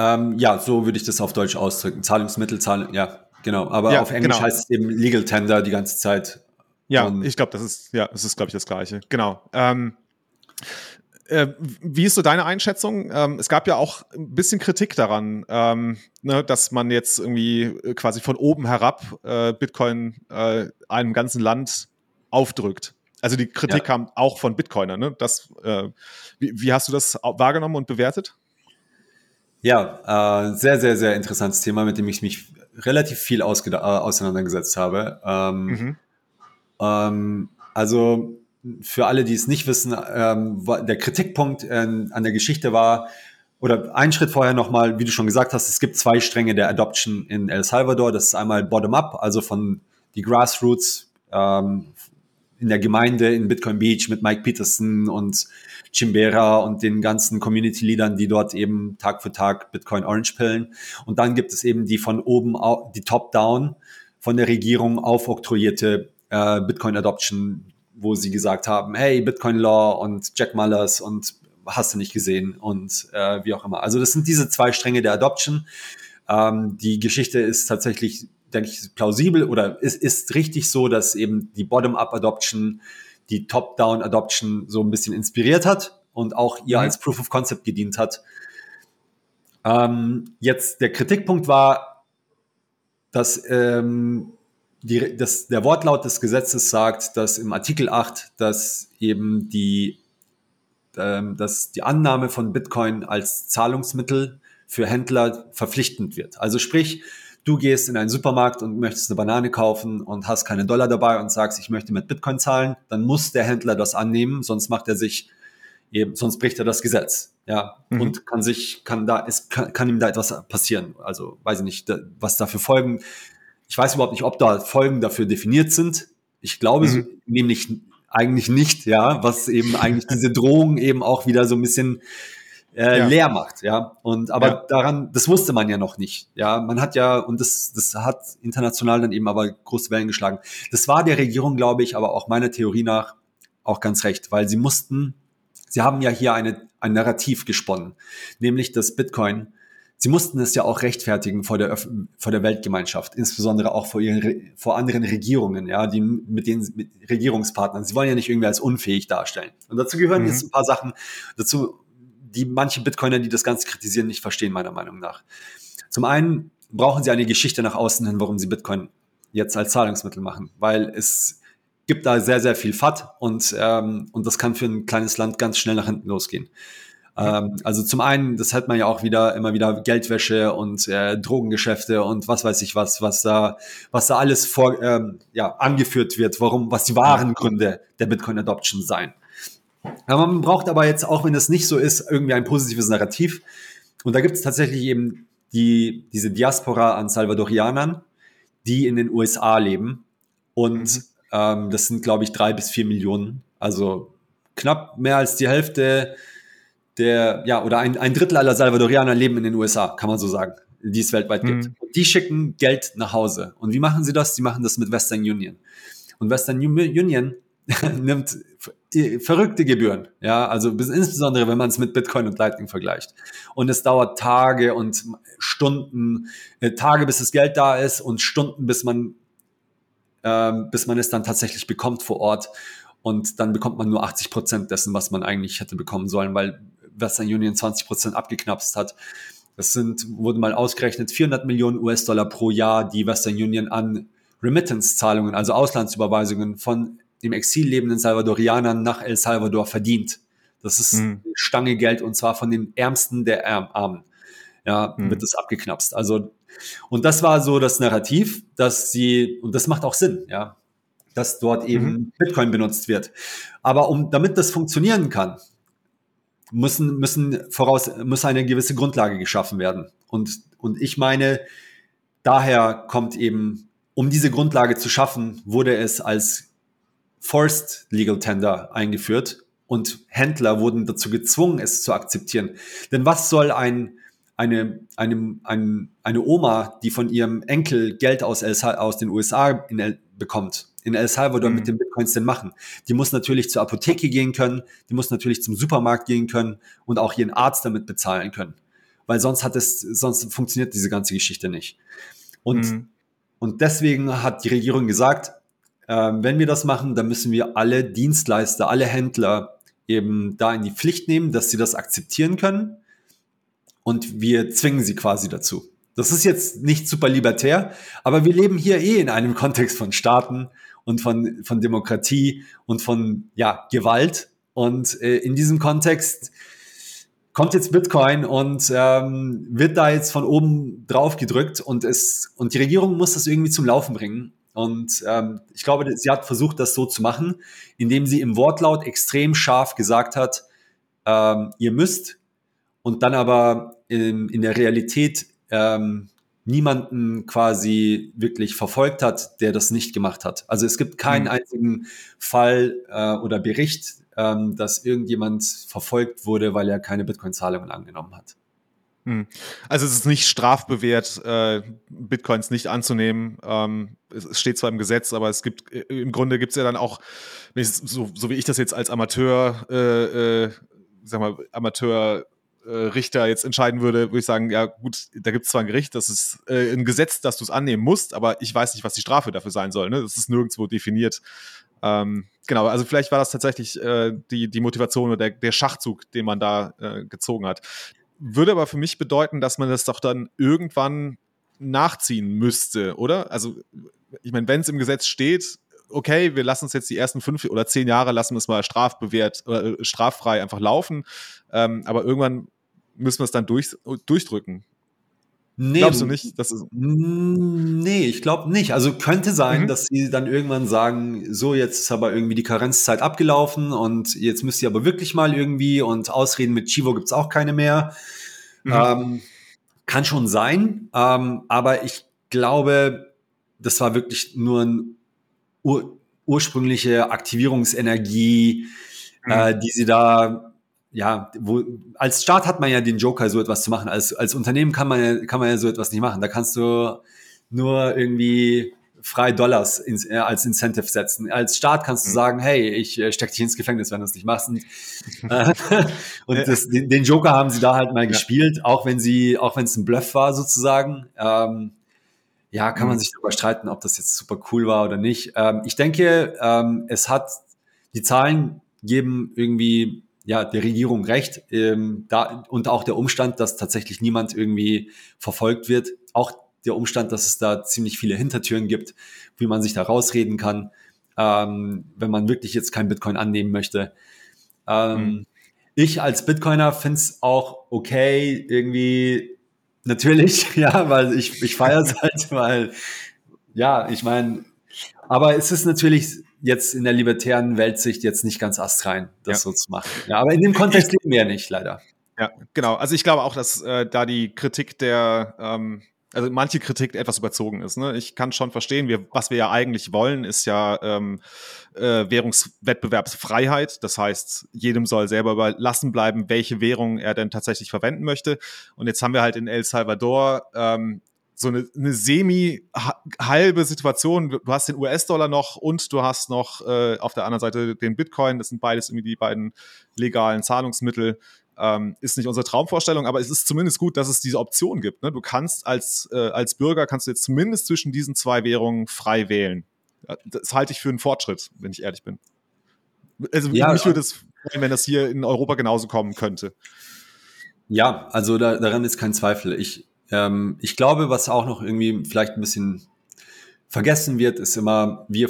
Ähm, ja, so würde ich das auf Deutsch ausdrücken. Zahlungsmittel, Zahl ja, genau. Aber ja, auf Englisch genau. heißt es eben Legal Tender die ganze Zeit. Ja, Und ich glaube, das ist, ja, das ist, glaube ich, das Gleiche. Genau. Ähm, äh, wie ist so deine Einschätzung? Ähm, es gab ja auch ein bisschen Kritik daran, ähm, ne, dass man jetzt irgendwie äh, quasi von oben herab äh, Bitcoin äh, einem ganzen Land aufdrückt. Also die Kritik ja. kam auch von Bitcoinern. Ne? Das, äh, wie, wie, hast du das wahrgenommen und bewertet? Ja, äh, sehr, sehr, sehr interessantes Thema, mit dem ich mich relativ viel äh, auseinandergesetzt habe. Ähm, mhm. ähm, also für alle, die es nicht wissen, ähm, der Kritikpunkt äh, an der Geschichte war, oder ein Schritt vorher nochmal, wie du schon gesagt hast, es gibt zwei Stränge der Adoption in El Salvador. Das ist einmal Bottom-up, also von die Grassroots ähm, in der Gemeinde in Bitcoin Beach mit Mike Peterson und Chimbera und den ganzen Community-Leadern, die dort eben Tag für Tag Bitcoin Orange pillen. Und dann gibt es eben die von oben, die Top-Down von der Regierung aufoktroyierte äh, Bitcoin Adoption, wo sie gesagt haben, hey, Bitcoin Law und Jack Mullers und hast du nicht gesehen und äh, wie auch immer. Also das sind diese zwei Stränge der Adoption. Ähm, die Geschichte ist tatsächlich denke ich, plausibel oder es ist richtig so, dass eben die Bottom-up-Adoption die Top-down-Adoption so ein bisschen inspiriert hat und auch ihr mhm. als Proof of Concept gedient hat. Ähm, jetzt der Kritikpunkt war, dass, ähm, die, dass der Wortlaut des Gesetzes sagt, dass im Artikel 8, dass eben die, ähm, dass die Annahme von Bitcoin als Zahlungsmittel für Händler verpflichtend wird. Also sprich, Du gehst in einen Supermarkt und möchtest eine Banane kaufen und hast keine Dollar dabei und sagst, ich möchte mit Bitcoin zahlen, dann muss der Händler das annehmen, sonst macht er sich eben, sonst bricht er das Gesetz. Ja, mhm. und kann sich, kann da, es kann, kann ihm da etwas passieren. Also weiß ich nicht, was da für Folgen. Ich weiß überhaupt nicht, ob da Folgen dafür definiert sind. Ich glaube mhm. nämlich eigentlich nicht, ja, was eben eigentlich diese Drohung eben auch wieder so ein bisschen äh, ja. leer macht, ja. Und aber ja. daran, das wusste man ja noch nicht. Ja, man hat ja, und das, das hat international dann eben aber große Wellen geschlagen. Das war der Regierung, glaube ich, aber auch meiner Theorie nach auch ganz recht, weil sie mussten, sie haben ja hier eine, ein Narrativ gesponnen, nämlich das Bitcoin. Sie mussten es ja auch rechtfertigen vor der, vor der Weltgemeinschaft, insbesondere auch vor, ihren, vor anderen Regierungen, ja, die mit den mit Regierungspartnern. Sie wollen ja nicht irgendwie als unfähig darstellen. Und dazu gehören mhm. jetzt ein paar Sachen. Dazu die manche Bitcoiner, die das Ganze kritisieren, nicht verstehen, meiner Meinung nach. Zum einen brauchen sie eine Geschichte nach außen hin, warum sie Bitcoin jetzt als Zahlungsmittel machen, weil es gibt da sehr, sehr viel FAT und, ähm, und das kann für ein kleines Land ganz schnell nach hinten losgehen. Ähm, also zum einen, das hat man ja auch wieder immer wieder Geldwäsche und äh, Drogengeschäfte und was weiß ich was, was da, was da alles vor, ähm, ja, angeführt wird, warum, was die wahren Gründe der Bitcoin Adoption sein. Ja, man braucht aber jetzt, auch wenn das nicht so ist, irgendwie ein positives Narrativ. Und da gibt es tatsächlich eben die, diese Diaspora an Salvadorianern, die in den USA leben. Und mhm. ähm, das sind, glaube ich, drei bis vier Millionen. Also knapp mehr als die Hälfte der, ja, oder ein, ein Drittel aller Salvadorianer leben in den USA, kann man so sagen, die es weltweit gibt. Mhm. Und die schicken Geld nach Hause. Und wie machen sie das? Die machen das mit Western Union. Und Western Union nimmt verrückte Gebühren, ja, also bis, insbesondere wenn man es mit Bitcoin und Lightning vergleicht. Und es dauert Tage und Stunden, äh, Tage bis das Geld da ist und Stunden bis man, äh, bis man es dann tatsächlich bekommt vor Ort. Und dann bekommt man nur 80 Prozent dessen, was man eigentlich hätte bekommen sollen, weil Western Union 20 Prozent abgeknapst hat. Das sind, wurde mal ausgerechnet, 400 Millionen US-Dollar pro Jahr, die Western Union an Remittance-Zahlungen, also Auslandsüberweisungen von dem Exil lebenden Salvadorianern nach El Salvador verdient. Das ist mhm. Stange Geld und zwar von den Ärmsten der Armen. Ja, mhm. wird das abgeknapst. Also, und das war so das Narrativ, dass sie, und das macht auch Sinn, ja, dass dort eben mhm. Bitcoin benutzt wird. Aber um, damit das funktionieren kann, müssen, müssen voraus, muss eine gewisse Grundlage geschaffen werden. Und, und ich meine, daher kommt eben, um diese Grundlage zu schaffen, wurde es als Forced Legal Tender eingeführt und Händler wurden dazu gezwungen, es zu akzeptieren. Denn was soll ein, eine, eine, eine, eine Oma, die von ihrem Enkel Geld aus, El, aus den USA in El, bekommt, in El Salvador mhm. mit den Bitcoins denn machen? Die muss natürlich zur Apotheke gehen können, die muss natürlich zum Supermarkt gehen können und auch ihren Arzt damit bezahlen können. Weil sonst hat es, sonst funktioniert diese ganze Geschichte nicht. Und, mhm. und deswegen hat die Regierung gesagt, ähm, wenn wir das machen, dann müssen wir alle Dienstleister, alle Händler eben da in die Pflicht nehmen, dass sie das akzeptieren können. Und wir zwingen sie quasi dazu. Das ist jetzt nicht super libertär, aber wir leben hier eh in einem Kontext von Staaten und von, von Demokratie und von ja, Gewalt. Und äh, in diesem Kontext kommt jetzt Bitcoin und ähm, wird da jetzt von oben drauf gedrückt und es und die Regierung muss das irgendwie zum Laufen bringen. Und ähm, ich glaube, sie hat versucht, das so zu machen, indem sie im Wortlaut extrem scharf gesagt hat, ähm, ihr müsst, und dann aber in, in der Realität ähm, niemanden quasi wirklich verfolgt hat, der das nicht gemacht hat. Also es gibt keinen mhm. einzigen Fall äh, oder Bericht, ähm, dass irgendjemand verfolgt wurde, weil er keine Bitcoin-Zahlungen angenommen hat. Hm. Also es ist nicht strafbewehrt, äh, Bitcoins nicht anzunehmen. Ähm, es steht zwar im Gesetz, aber es gibt äh, im Grunde gibt es ja dann auch, so, so, wie ich das jetzt als Amateur, äh, äh, sag mal, Amateur äh, Richter jetzt entscheiden würde, würde ich sagen, ja gut, da gibt es zwar ein Gericht, das ist äh, ein Gesetz, dass du es annehmen musst, aber ich weiß nicht, was die Strafe dafür sein soll. Ne? Das ist nirgendwo definiert. Ähm, genau, also vielleicht war das tatsächlich äh, die, die Motivation oder der, der Schachzug, den man da äh, gezogen hat würde aber für mich bedeuten, dass man das doch dann irgendwann nachziehen müsste, oder? Also, ich meine, wenn es im Gesetz steht, okay, wir lassen es jetzt die ersten fünf oder zehn Jahre, lassen wir es mal strafbewehrt oder äh, straffrei einfach laufen, ähm, aber irgendwann müssen wir es dann durch, durchdrücken. Nee, Glaubst du nicht? Das ist nee, ich glaube nicht. Also könnte sein, mhm. dass sie dann irgendwann sagen, so, jetzt ist aber irgendwie die Karenzzeit abgelaufen und jetzt müsst ihr aber wirklich mal irgendwie und Ausreden mit Chivo gibt's auch keine mehr. Mhm. Ähm, kann schon sein, ähm, aber ich glaube, das war wirklich nur eine ur ursprüngliche Aktivierungsenergie, mhm. äh, die sie da ja, wo, als Staat hat man ja den Joker, so etwas zu machen. Als, als Unternehmen kann man, ja, kann man ja so etwas nicht machen. Da kannst du nur irgendwie frei Dollars ins, äh, als Incentive setzen. Als Staat kannst du mhm. sagen, hey, ich äh, steck dich ins Gefängnis, wenn du es nicht machst. Und, äh, und das, den, den, Joker haben sie da halt mal ja. gespielt, auch wenn sie, auch wenn es ein Bluff war sozusagen. Ähm, ja, kann man mhm. sich darüber streiten, ob das jetzt super cool war oder nicht. Ähm, ich denke, ähm, es hat die Zahlen geben irgendwie ja, der Regierung recht. Ähm, da, und auch der Umstand, dass tatsächlich niemand irgendwie verfolgt wird. Auch der Umstand, dass es da ziemlich viele Hintertüren gibt, wie man sich da rausreden kann, ähm, wenn man wirklich jetzt kein Bitcoin annehmen möchte. Ähm, mhm. Ich als Bitcoiner finde es auch okay, irgendwie natürlich, ja, weil ich, ich feiere es halt, weil, ja, ich meine, aber es ist natürlich jetzt in der libertären Weltsicht jetzt nicht ganz astrein, das ja. so zu machen. Ja, aber in dem Kontext leben wir ja nicht, leider. Ja, genau. Also ich glaube auch, dass äh, da die Kritik der ähm, also manche Kritik etwas überzogen ist. Ne? Ich kann schon verstehen, wir, was wir ja eigentlich wollen, ist ja ähm, äh, Währungswettbewerbsfreiheit. Das heißt, jedem soll selber überlassen bleiben, welche Währung er denn tatsächlich verwenden möchte. Und jetzt haben wir halt in El Salvador ähm, so eine, eine semi-halbe Situation. Du hast den US-Dollar noch und du hast noch äh, auf der anderen Seite den Bitcoin. Das sind beides irgendwie die beiden legalen Zahlungsmittel. Ähm, ist nicht unsere Traumvorstellung, aber es ist zumindest gut, dass es diese Option gibt. Ne? Du kannst als, äh, als Bürger, kannst du jetzt zumindest zwischen diesen zwei Währungen frei wählen. Das halte ich für einen Fortschritt, wenn ich ehrlich bin. Also ja, mich würde es freuen, wenn das hier in Europa genauso kommen könnte. Ja, also da, daran ist kein Zweifel. Ich, ähm, ich glaube, was auch noch irgendwie vielleicht ein bisschen vergessen wird, ist immer, wir,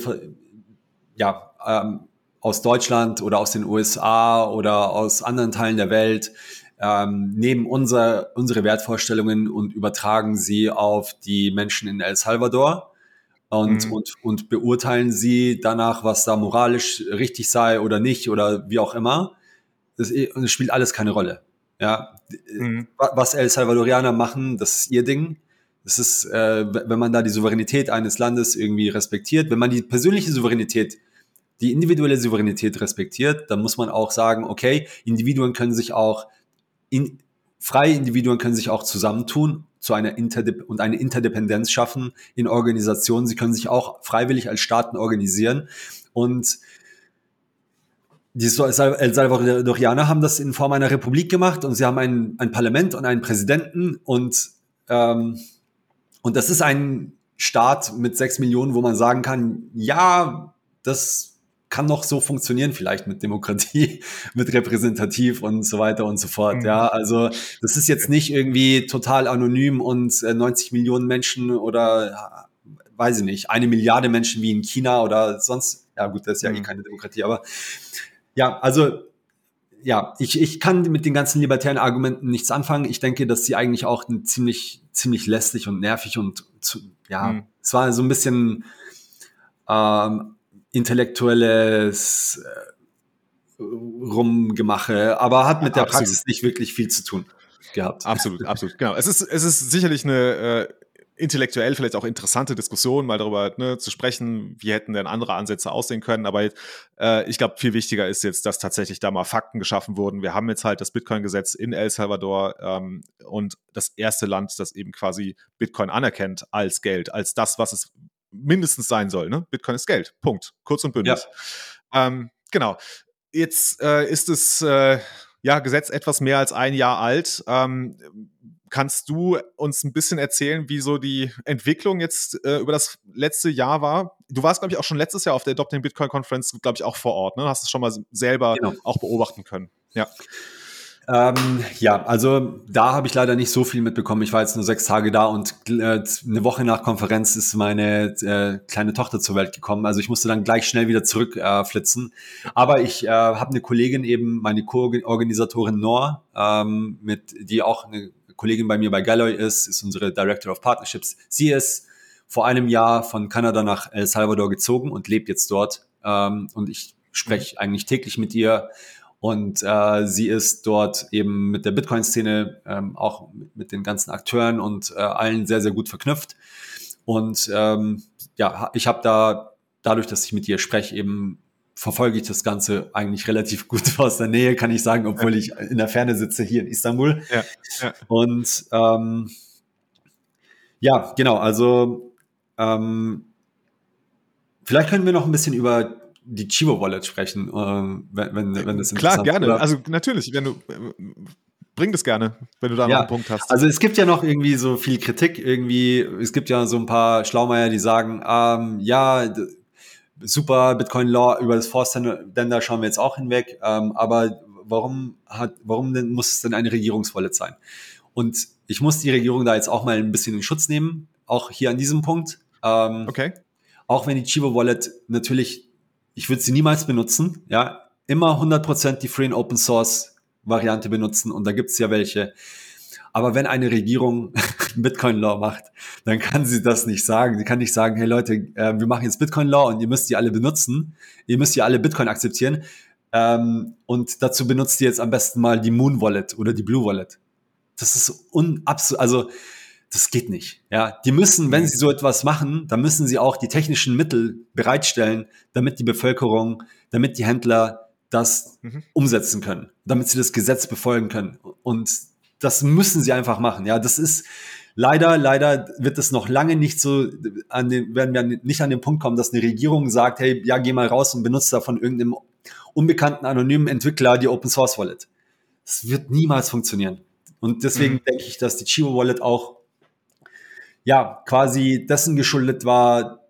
ja, ähm, aus Deutschland oder aus den USA oder aus anderen Teilen der Welt ähm, nehmen unser, unsere Wertvorstellungen und übertragen sie auf die Menschen in El Salvador und, mhm. und, und beurteilen sie danach, was da moralisch richtig sei oder nicht oder wie auch immer. Das, das spielt alles keine Rolle. Ja, mhm. was El Salvadorianer machen, das ist ihr Ding. Das ist, äh, wenn man da die Souveränität eines Landes irgendwie respektiert, wenn man die persönliche Souveränität die individuelle Souveränität respektiert, dann muss man auch sagen, okay, Individuen können sich auch, in, freie Individuen können sich auch zusammentun zu einer Interdep und eine Interdependenz schaffen in Organisationen. Sie können sich auch freiwillig als Staaten organisieren und die El Salvadorianer haben das in Form einer Republik gemacht und sie haben ein, ein Parlament und einen Präsidenten und, ähm, und das ist ein Staat mit sechs Millionen, wo man sagen kann, ja, das kann noch so funktionieren, vielleicht mit Demokratie, mit repräsentativ und so weiter und so fort. Mhm. Ja, also das ist jetzt nicht irgendwie total anonym und äh, 90 Millionen Menschen oder weiß ich nicht, eine Milliarde Menschen wie in China oder sonst. Ja, gut, das ist ja eh mhm. eh keine Demokratie, aber ja, also ja, ich, ich kann mit den ganzen libertären Argumenten nichts anfangen. Ich denke, dass sie eigentlich auch ziemlich, ziemlich lästig und nervig und zu, ja, mhm. es war so ein bisschen ähm, intellektuelles äh, Rumgemache, aber hat mit der absolut. Praxis nicht wirklich viel zu tun gehabt. Absolut, absolut, genau. Es ist, es ist sicherlich eine äh, intellektuell vielleicht auch interessante Diskussion, mal darüber ne, zu sprechen, wie hätten denn andere Ansätze aussehen können. Aber äh, ich glaube, viel wichtiger ist jetzt, dass tatsächlich da mal Fakten geschaffen wurden. Wir haben jetzt halt das Bitcoin-Gesetz in El Salvador ähm, und das erste Land, das eben quasi Bitcoin anerkennt als Geld, als das, was es mindestens sein soll. Ne? Bitcoin ist Geld. Punkt. Kurz und bündig. Ja. Ähm, genau. Jetzt äh, ist das äh, ja, Gesetz etwas mehr als ein Jahr alt. Ähm, kannst du uns ein bisschen erzählen, wie so die Entwicklung jetzt äh, über das letzte Jahr war? Du warst, glaube ich, auch schon letztes Jahr auf der Adopting Bitcoin Conference, glaube ich, auch vor Ort. Ne? Hast es schon mal selber genau. auch beobachten können. Ja. Ähm, ja, also da habe ich leider nicht so viel mitbekommen. Ich war jetzt nur sechs Tage da und äh, eine Woche nach Konferenz ist meine äh, kleine Tochter zur Welt gekommen. Also ich musste dann gleich schnell wieder zurückflitzen. Äh, Aber ich äh, habe eine Kollegin eben, meine Co-Organisatorin Noor, ähm, mit die auch eine Kollegin bei mir bei Galloy ist, ist unsere Director of Partnerships. Sie ist vor einem Jahr von Kanada nach El Salvador gezogen und lebt jetzt dort. Ähm, und ich spreche eigentlich täglich mit ihr und äh, sie ist dort eben mit der Bitcoin-Szene, ähm, auch mit den ganzen Akteuren und äh, allen sehr, sehr gut verknüpft. Und ähm, ja, ich habe da, dadurch, dass ich mit ihr spreche, eben verfolge ich das Ganze eigentlich relativ gut aus der Nähe, kann ich sagen, obwohl ich in der Ferne sitze hier in Istanbul. Ja, ja. Und ähm, ja, genau, also ähm, vielleicht können wir noch ein bisschen über die Chivo Wallet sprechen, äh, wenn, wenn, wenn das Klar, gerne. Oder? Also natürlich, wenn du bring das gerne, wenn du da ja. noch einen Punkt hast. Also es gibt ja noch irgendwie so viel Kritik irgendwie. Es gibt ja so ein paar Schlaumeier, die sagen, ähm, ja, super Bitcoin Law über das Force Tender schauen wir jetzt auch hinweg. Ähm, aber warum hat, warum denn muss es denn eine Regierungswallet sein? Und ich muss die Regierung da jetzt auch mal ein bisschen in Schutz nehmen, auch hier an diesem Punkt. Ähm, okay. Auch wenn die Chivo Wallet natürlich ich würde sie niemals benutzen. Ja, immer 100% die Free and Open Source Variante benutzen und da gibt es ja welche. Aber wenn eine Regierung Bitcoin Law macht, dann kann sie das nicht sagen. Sie kann nicht sagen, hey Leute, äh, wir machen jetzt Bitcoin Law und ihr müsst die alle benutzen. Ihr müsst ja alle Bitcoin akzeptieren. Ähm, und dazu benutzt ihr jetzt am besten mal die Moon Wallet oder die Blue Wallet. Das ist unabsurd, also das geht nicht. Ja, die müssen, wenn sie so etwas machen, dann müssen sie auch die technischen Mittel bereitstellen, damit die Bevölkerung, damit die Händler das mhm. umsetzen können, damit sie das Gesetz befolgen können. Und das müssen sie einfach machen. Ja, das ist leider, leider wird es noch lange nicht so an den, werden wir nicht an den Punkt kommen, dass eine Regierung sagt, hey, ja, geh mal raus und benutze da von irgendeinem unbekannten anonymen Entwickler die Open Source Wallet. Das wird niemals funktionieren. Und deswegen mhm. denke ich, dass die Chivo Wallet auch ja quasi dessen geschuldet war,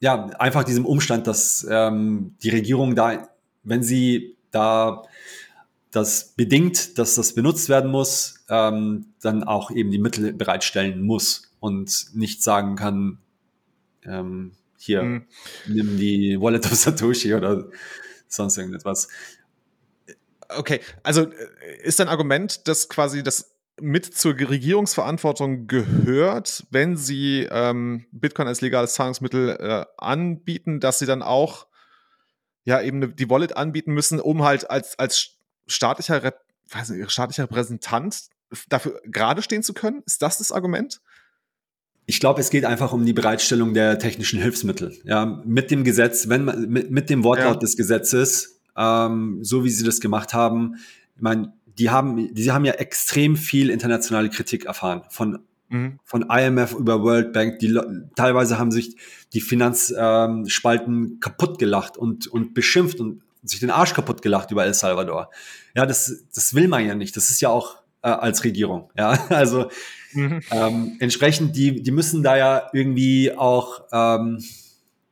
ja, einfach diesem Umstand, dass ähm, die Regierung da, wenn sie da das bedingt, dass das benutzt werden muss, ähm, dann auch eben die Mittel bereitstellen muss und nicht sagen kann, ähm, hier, mhm. nimm die Wallet of Satoshi oder sonst irgendetwas. Okay, also äh, ist dein Argument, dass quasi das mit zur Regierungsverantwortung gehört, wenn sie ähm, Bitcoin als legales Zahlungsmittel äh, anbieten, dass sie dann auch ja eben die Wallet anbieten müssen, um halt als, als staatlicher, Rep nicht, staatlicher Repräsentant dafür gerade stehen zu können? Ist das das Argument? Ich glaube, es geht einfach um die Bereitstellung der technischen Hilfsmittel. Ja, mit dem Gesetz, wenn man, mit, mit dem Wortlaut ja. des Gesetzes, ähm, so wie sie das gemacht haben, ich meine, die haben, die haben ja extrem viel internationale Kritik erfahren von mhm. von IMF über World Bank. Die teilweise haben sich die Finanzspalten ähm, kaputt gelacht und und beschimpft und sich den Arsch kaputt gelacht über El Salvador. Ja, das das will man ja nicht. Das ist ja auch äh, als Regierung. Ja, also Mhm. Ähm, entsprechend, die, die müssen da ja irgendwie auch ähm,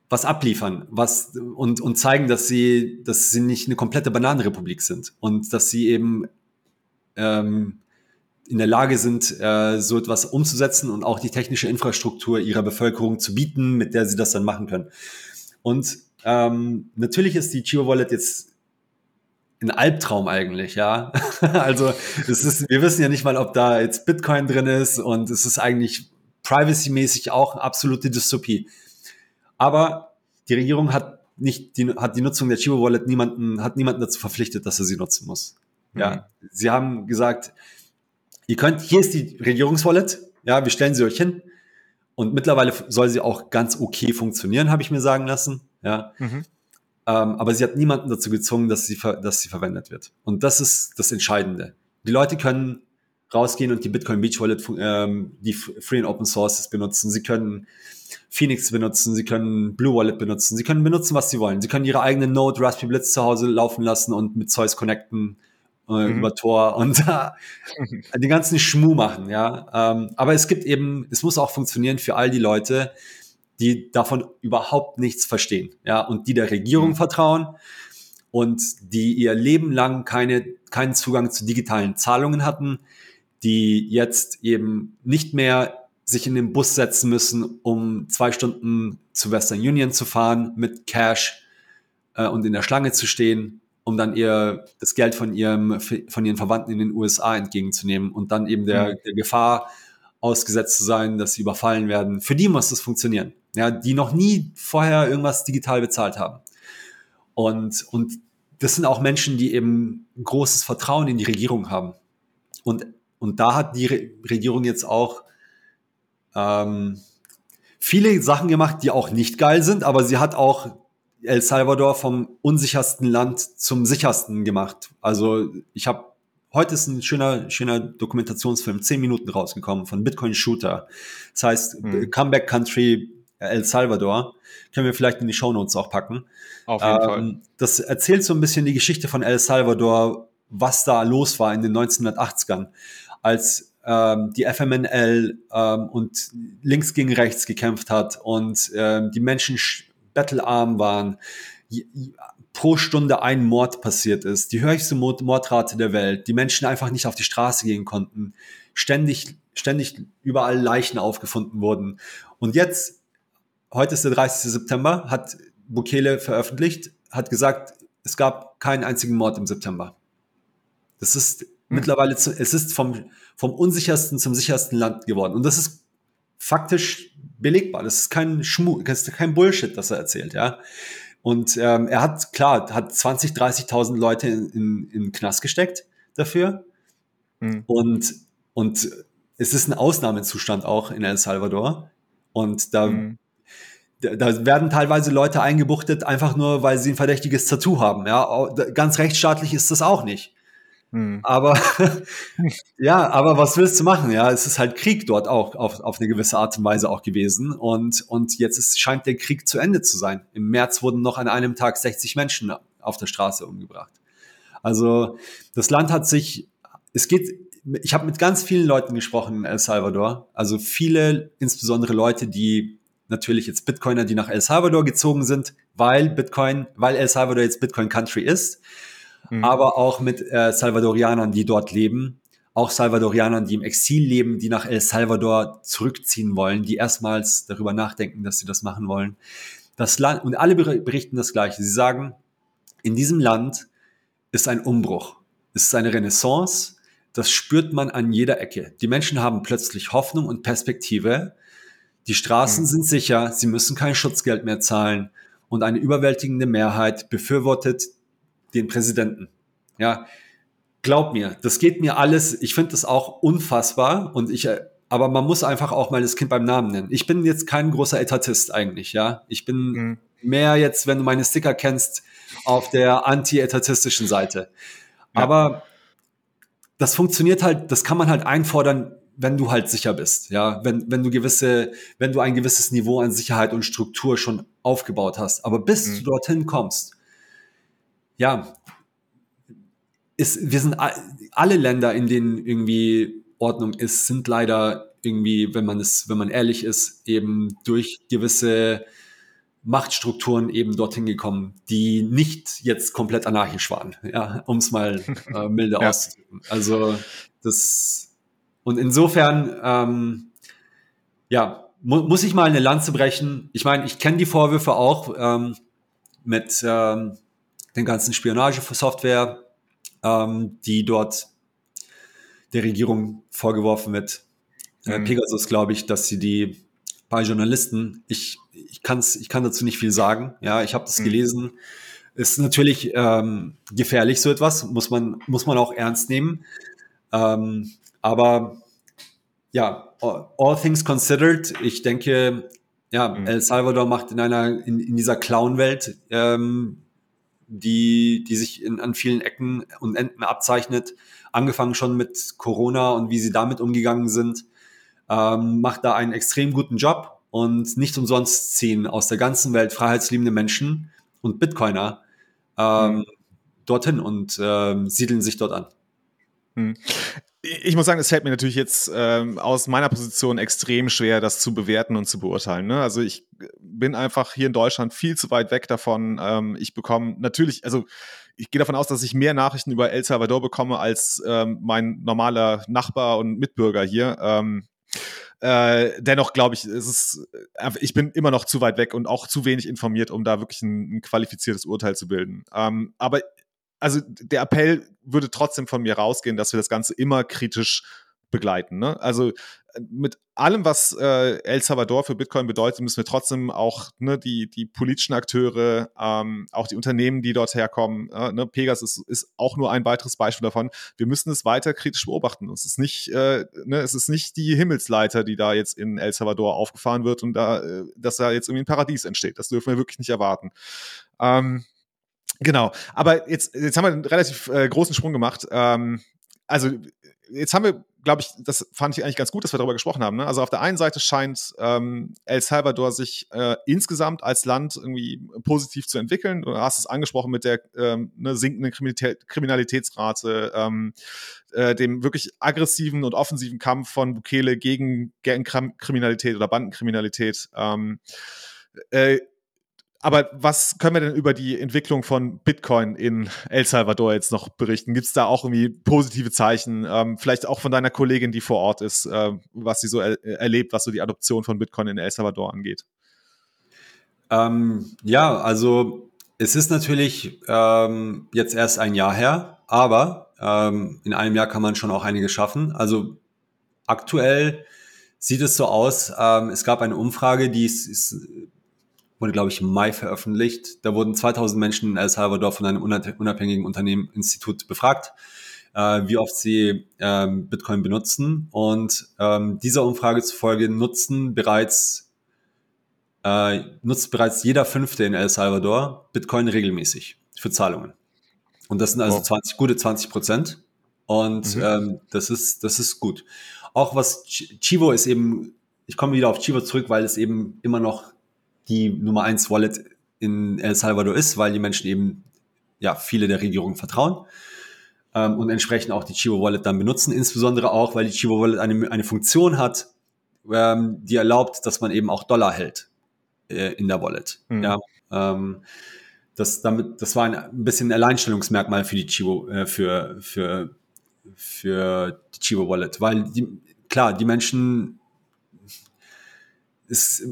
was abliefern, was und, und zeigen, dass sie, dass sie nicht eine komplette Bananenrepublik sind und dass sie eben ähm, in der Lage sind, äh, so etwas umzusetzen und auch die technische Infrastruktur ihrer Bevölkerung zu bieten, mit der sie das dann machen können. Und ähm, natürlich ist die Chivo Wallet jetzt ein Albtraum eigentlich, ja. also es ist, wir wissen ja nicht mal, ob da jetzt Bitcoin drin ist und es ist eigentlich privacy-mäßig auch absolute Dystopie. Aber die Regierung hat nicht die, hat die Nutzung der Chivo Wallet niemanden, hat niemanden dazu verpflichtet, dass er sie nutzen muss. Ja. Mhm. Sie haben gesagt, ihr könnt, hier ist die Regierungswallet, ja, wir stellen sie euch hin. Und mittlerweile soll sie auch ganz okay funktionieren, habe ich mir sagen lassen. Ja. Mhm. Ähm, aber sie hat niemanden dazu gezwungen, dass sie, dass sie verwendet wird. Und das ist das Entscheidende. Die Leute können rausgehen und die Bitcoin Beach Wallet, ähm, die Free and Open Sources benutzen. Sie können Phoenix benutzen, sie können Blue Wallet benutzen, sie können benutzen, was sie wollen. Sie können ihre eigene Node Raspberry Blitz zu Hause laufen lassen und mit Zeus connecten äh, mhm. über Tor und äh, den ganzen Schmu machen, ja. Ähm, aber es gibt eben, es muss auch funktionieren für all die Leute, die davon überhaupt nichts verstehen, ja, und die der Regierung mhm. vertrauen und die ihr Leben lang keine, keinen Zugang zu digitalen Zahlungen hatten, die jetzt eben nicht mehr sich in den Bus setzen müssen, um zwei Stunden zu Western Union zu fahren mit Cash äh, und in der Schlange zu stehen, um dann ihr das Geld von ihrem von ihren Verwandten in den USA entgegenzunehmen und dann eben der, mhm. der Gefahr ausgesetzt zu sein, dass sie überfallen werden. Für die muss das funktionieren ja, die noch nie vorher irgendwas digital bezahlt haben. Und, und das sind auch Menschen, die eben großes Vertrauen in die Regierung haben. Und, und da hat die Re Regierung jetzt auch ähm, viele Sachen gemacht, die auch nicht geil sind, aber sie hat auch El Salvador vom unsichersten Land zum sichersten gemacht. Also ich habe heute ist ein schöner schöner Dokumentationsfilm, zehn Minuten rausgekommen von Bitcoin Shooter. Das heißt mhm. Comeback Country El Salvador. Können wir vielleicht in die Shownotes auch packen. Auf jeden ähm, Fall. Das erzählt so ein bisschen die Geschichte von El Salvador, was da los war in den 1980ern, als ähm, die FMNL ähm, und links gegen rechts gekämpft hat und ähm, die Menschen bettelarm waren, pro Stunde ein Mord passiert ist, die höchste Mordrate der Welt, die Menschen einfach nicht auf die Straße gehen konnten, ständig, ständig überall Leichen aufgefunden wurden. Und jetzt heute ist der 30. September, hat Bukele veröffentlicht, hat gesagt, es gab keinen einzigen Mord im September. Das ist hm. mittlerweile, es ist vom, vom unsichersten zum sichersten Land geworden. Und das ist faktisch belegbar. Das ist kein Schmu, das ist kein Bullshit, das er erzählt, ja. Und ähm, er hat, klar, hat 20, 30.000 Leute in, in, in den Knast gesteckt dafür. Mhm. Und, und es ist ein Ausnahmezustand auch in El Salvador. Und da, mhm. Da, werden teilweise Leute eingebuchtet, einfach nur, weil sie ein verdächtiges Tattoo haben. Ja, ganz rechtsstaatlich ist das auch nicht. Mhm. Aber ja, aber was willst du machen? Ja, es ist halt Krieg dort auch auf, auf eine gewisse Art und Weise auch gewesen. Und, und jetzt ist, scheint der Krieg zu Ende zu sein. Im März wurden noch an einem Tag 60 Menschen auf der Straße umgebracht. Also das Land hat sich, es geht ich habe mit ganz vielen Leuten gesprochen in El Salvador. Also viele, insbesondere Leute, die natürlich jetzt Bitcoiner, die nach El Salvador gezogen sind, weil Bitcoin, weil El Salvador jetzt Bitcoin Country ist, mhm. aber auch mit äh, Salvadorianern, die dort leben, auch Salvadorianern, die im Exil leben, die nach El Salvador zurückziehen wollen, die erstmals darüber nachdenken, dass sie das machen wollen. Das Land, und alle berichten das Gleiche. Sie sagen, in diesem Land ist ein Umbruch. Es ist eine Renaissance das spürt man an jeder Ecke. Die Menschen haben plötzlich Hoffnung und Perspektive. Die Straßen mhm. sind sicher, sie müssen kein Schutzgeld mehr zahlen und eine überwältigende Mehrheit befürwortet den Präsidenten. Ja, glaub mir, das geht mir alles. Ich finde das auch unfassbar und ich, aber man muss einfach auch mal das Kind beim Namen nennen. Ich bin jetzt kein großer Etatist eigentlich, ja. Ich bin mhm. mehr jetzt, wenn du meine Sticker kennst, auf der anti-etatistischen Seite. Ja. Aber das funktioniert halt, das kann man halt einfordern, wenn du halt sicher bist, ja, wenn, wenn du gewisse, wenn du ein gewisses Niveau an Sicherheit und Struktur schon aufgebaut hast. Aber bis mhm. du dorthin kommst, ja, ist, wir sind alle Länder, in denen irgendwie Ordnung ist, sind leider irgendwie, wenn man es, wenn man ehrlich ist, eben durch gewisse Machtstrukturen eben dorthin gekommen, die nicht jetzt komplett anarchisch waren, ja, um es mal äh, milde ja. auszudrücken. Also das und insofern, ähm, ja, mu muss ich mal eine Lanze brechen. Ich meine, ich kenne die Vorwürfe auch ähm, mit ähm, den ganzen Spionagesoftware, ähm, die dort der Regierung vorgeworfen wird. Äh, mhm. Pegasus, glaube ich, dass sie die bei Journalisten, ich ich, kann's, ich kann dazu nicht viel sagen. Ja, ich habe das mhm. gelesen. Ist natürlich ähm, gefährlich, so etwas, muss man, muss man auch ernst nehmen. Ähm, aber ja, all things considered, ich denke, ja, mhm. El Salvador macht in einer, in, in dieser Clown-Welt, ähm, die, die sich in, an vielen Ecken und Enden abzeichnet, angefangen schon mit Corona und wie sie damit umgegangen sind, ähm, macht da einen extrem guten Job und nicht umsonst ziehen aus der ganzen Welt freiheitsliebende Menschen und Bitcoiner ähm, mhm. dorthin und ähm, siedeln sich dort an. Mhm. Ich muss sagen, es fällt mir natürlich jetzt ähm, aus meiner Position extrem schwer, das zu bewerten und zu beurteilen. Ne? Also ich bin einfach hier in Deutschland viel zu weit weg davon. Ähm, ich bekomme natürlich, also ich gehe davon aus, dass ich mehr Nachrichten über El Salvador bekomme als ähm, mein normaler Nachbar und Mitbürger hier. Ähm, äh, dennoch glaube ich, es ist, äh, ich bin immer noch zu weit weg und auch zu wenig informiert, um da wirklich ein, ein qualifiziertes Urteil zu bilden. Ähm, aber also der Appell würde trotzdem von mir rausgehen, dass wir das Ganze immer kritisch begleiten. Ne? Also mit allem, was äh, El Salvador für Bitcoin bedeutet, müssen wir trotzdem auch ne, die, die politischen Akteure, ähm, auch die Unternehmen, die dort herkommen, äh, ne, Pegasus ist, ist auch nur ein weiteres Beispiel davon. Wir müssen es weiter kritisch beobachten. Es ist nicht, äh, ne, es ist nicht die Himmelsleiter, die da jetzt in El Salvador aufgefahren wird und da, äh, dass da jetzt irgendwie ein Paradies entsteht. Das dürfen wir wirklich nicht erwarten. Ähm, Genau, aber jetzt, jetzt haben wir einen relativ äh, großen Sprung gemacht. Ähm, also jetzt haben wir, glaube ich, das fand ich eigentlich ganz gut, dass wir darüber gesprochen haben. Ne? Also auf der einen Seite scheint ähm, El Salvador sich äh, insgesamt als Land irgendwie positiv zu entwickeln. Du hast es angesprochen mit der ähm, ne, sinkenden Kriminalität, Kriminalitätsrate, ähm, äh, dem wirklich aggressiven und offensiven Kampf von Bukele gegen Gangkriminalität oder Bandenkriminalität. Ähm, äh, aber was können wir denn über die Entwicklung von Bitcoin in El Salvador jetzt noch berichten? Gibt es da auch irgendwie positive Zeichen? Ähm, vielleicht auch von deiner Kollegin, die vor Ort ist, äh, was sie so er erlebt, was so die Adoption von Bitcoin in El Salvador angeht? Ähm, ja, also es ist natürlich ähm, jetzt erst ein Jahr her, aber ähm, in einem Jahr kann man schon auch einiges schaffen. Also aktuell sieht es so aus, ähm, es gab eine Umfrage, die ist, ist wurde, glaube ich, im Mai veröffentlicht. Da wurden 2000 Menschen in El Salvador von einem unabhängigen Unternehmen, Institut befragt, äh, wie oft sie ähm, Bitcoin benutzen. Und ähm, dieser Umfrage zufolge nutzen bereits äh, nutzt bereits jeder Fünfte in El Salvador Bitcoin regelmäßig für Zahlungen. Und das sind also oh. 20, gute 20 Prozent. Und mhm. ähm, das ist das ist gut. Auch was Chivo ist eben, ich komme wieder auf Chivo zurück, weil es eben immer noch die Nummer eins Wallet in El Salvador ist, weil die Menschen eben ja viele der Regierung vertrauen ähm, und entsprechend auch die Chivo Wallet dann benutzen, insbesondere auch, weil die Chivo Wallet eine, eine Funktion hat, ähm, die erlaubt, dass man eben auch Dollar hält äh, in der Wallet. Mhm. Ja, ähm, das, damit, das war ein, ein bisschen ein Alleinstellungsmerkmal für die Chivo, äh, für, für, für die Chivo Wallet, weil die, klar, die Menschen ist,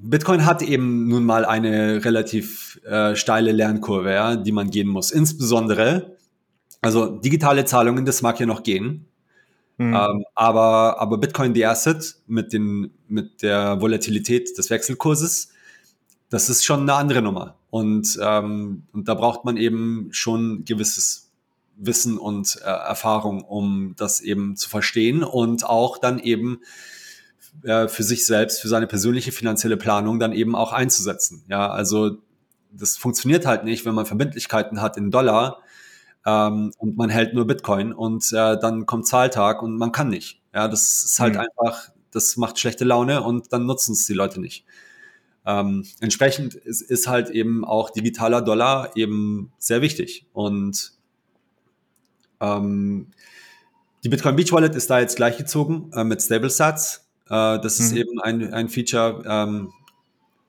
Bitcoin hat eben nun mal eine relativ äh, steile Lernkurve, ja, die man gehen muss. Insbesondere, also digitale Zahlungen, das mag ja noch gehen. Mhm. Ähm, aber, aber Bitcoin, die Asset mit, den, mit der Volatilität des Wechselkurses, das ist schon eine andere Nummer. Und, ähm, und da braucht man eben schon gewisses Wissen und äh, Erfahrung, um das eben zu verstehen und auch dann eben äh, für sich selbst, für seine persönliche finanzielle Planung dann eben auch einzusetzen. Ja, also das funktioniert halt nicht, wenn man Verbindlichkeiten hat in Dollar ähm, und man hält nur Bitcoin und äh, dann kommt Zahltag und man kann nicht. Ja, das ist halt mhm. einfach, das macht schlechte Laune und dann nutzen es die Leute nicht. Ähm, entsprechend ist, ist halt eben auch digitaler Dollar eben sehr wichtig und ähm, die Bitcoin Beach Wallet ist da jetzt gleichgezogen äh, mit StableSats. Äh, das mhm. ist eben ein, ein Feature, ähm,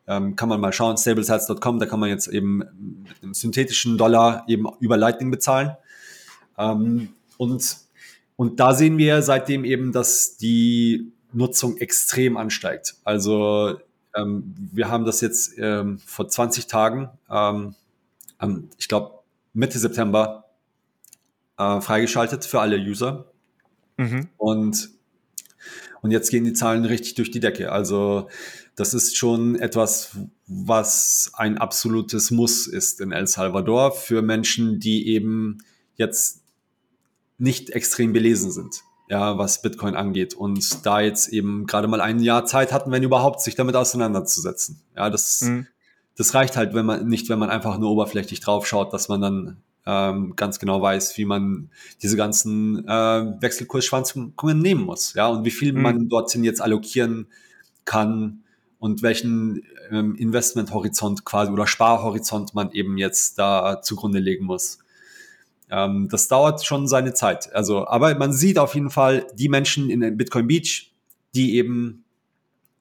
ähm, kann man mal schauen, stablesites.com, da kann man jetzt eben mit einem synthetischen Dollar eben über Lightning bezahlen. Ähm, und, und da sehen wir seitdem eben, dass die Nutzung extrem ansteigt. Also ähm, wir haben das jetzt ähm, vor 20 Tagen, ähm, ich glaube Mitte September, äh, freigeschaltet für alle User. Mhm. Und und jetzt gehen die Zahlen richtig durch die Decke. Also das ist schon etwas, was ein absolutes Muss ist in El Salvador für Menschen, die eben jetzt nicht extrem belesen sind, ja, was Bitcoin angeht und da jetzt eben gerade mal ein Jahr Zeit hatten, wenn überhaupt, sich damit auseinanderzusetzen. Ja, das, mhm. das reicht halt, wenn man nicht, wenn man einfach nur oberflächlich drauf schaut, dass man dann ähm, ganz genau weiß, wie man diese ganzen äh, Wechselkursschwankungen nehmen muss, ja, und wie viel mhm. man dorthin jetzt allokieren kann und welchen ähm, Investmenthorizont quasi oder Sparhorizont man eben jetzt da zugrunde legen muss. Ähm, das dauert schon seine Zeit. Also, aber man sieht auf jeden Fall die Menschen in Bitcoin Beach, die eben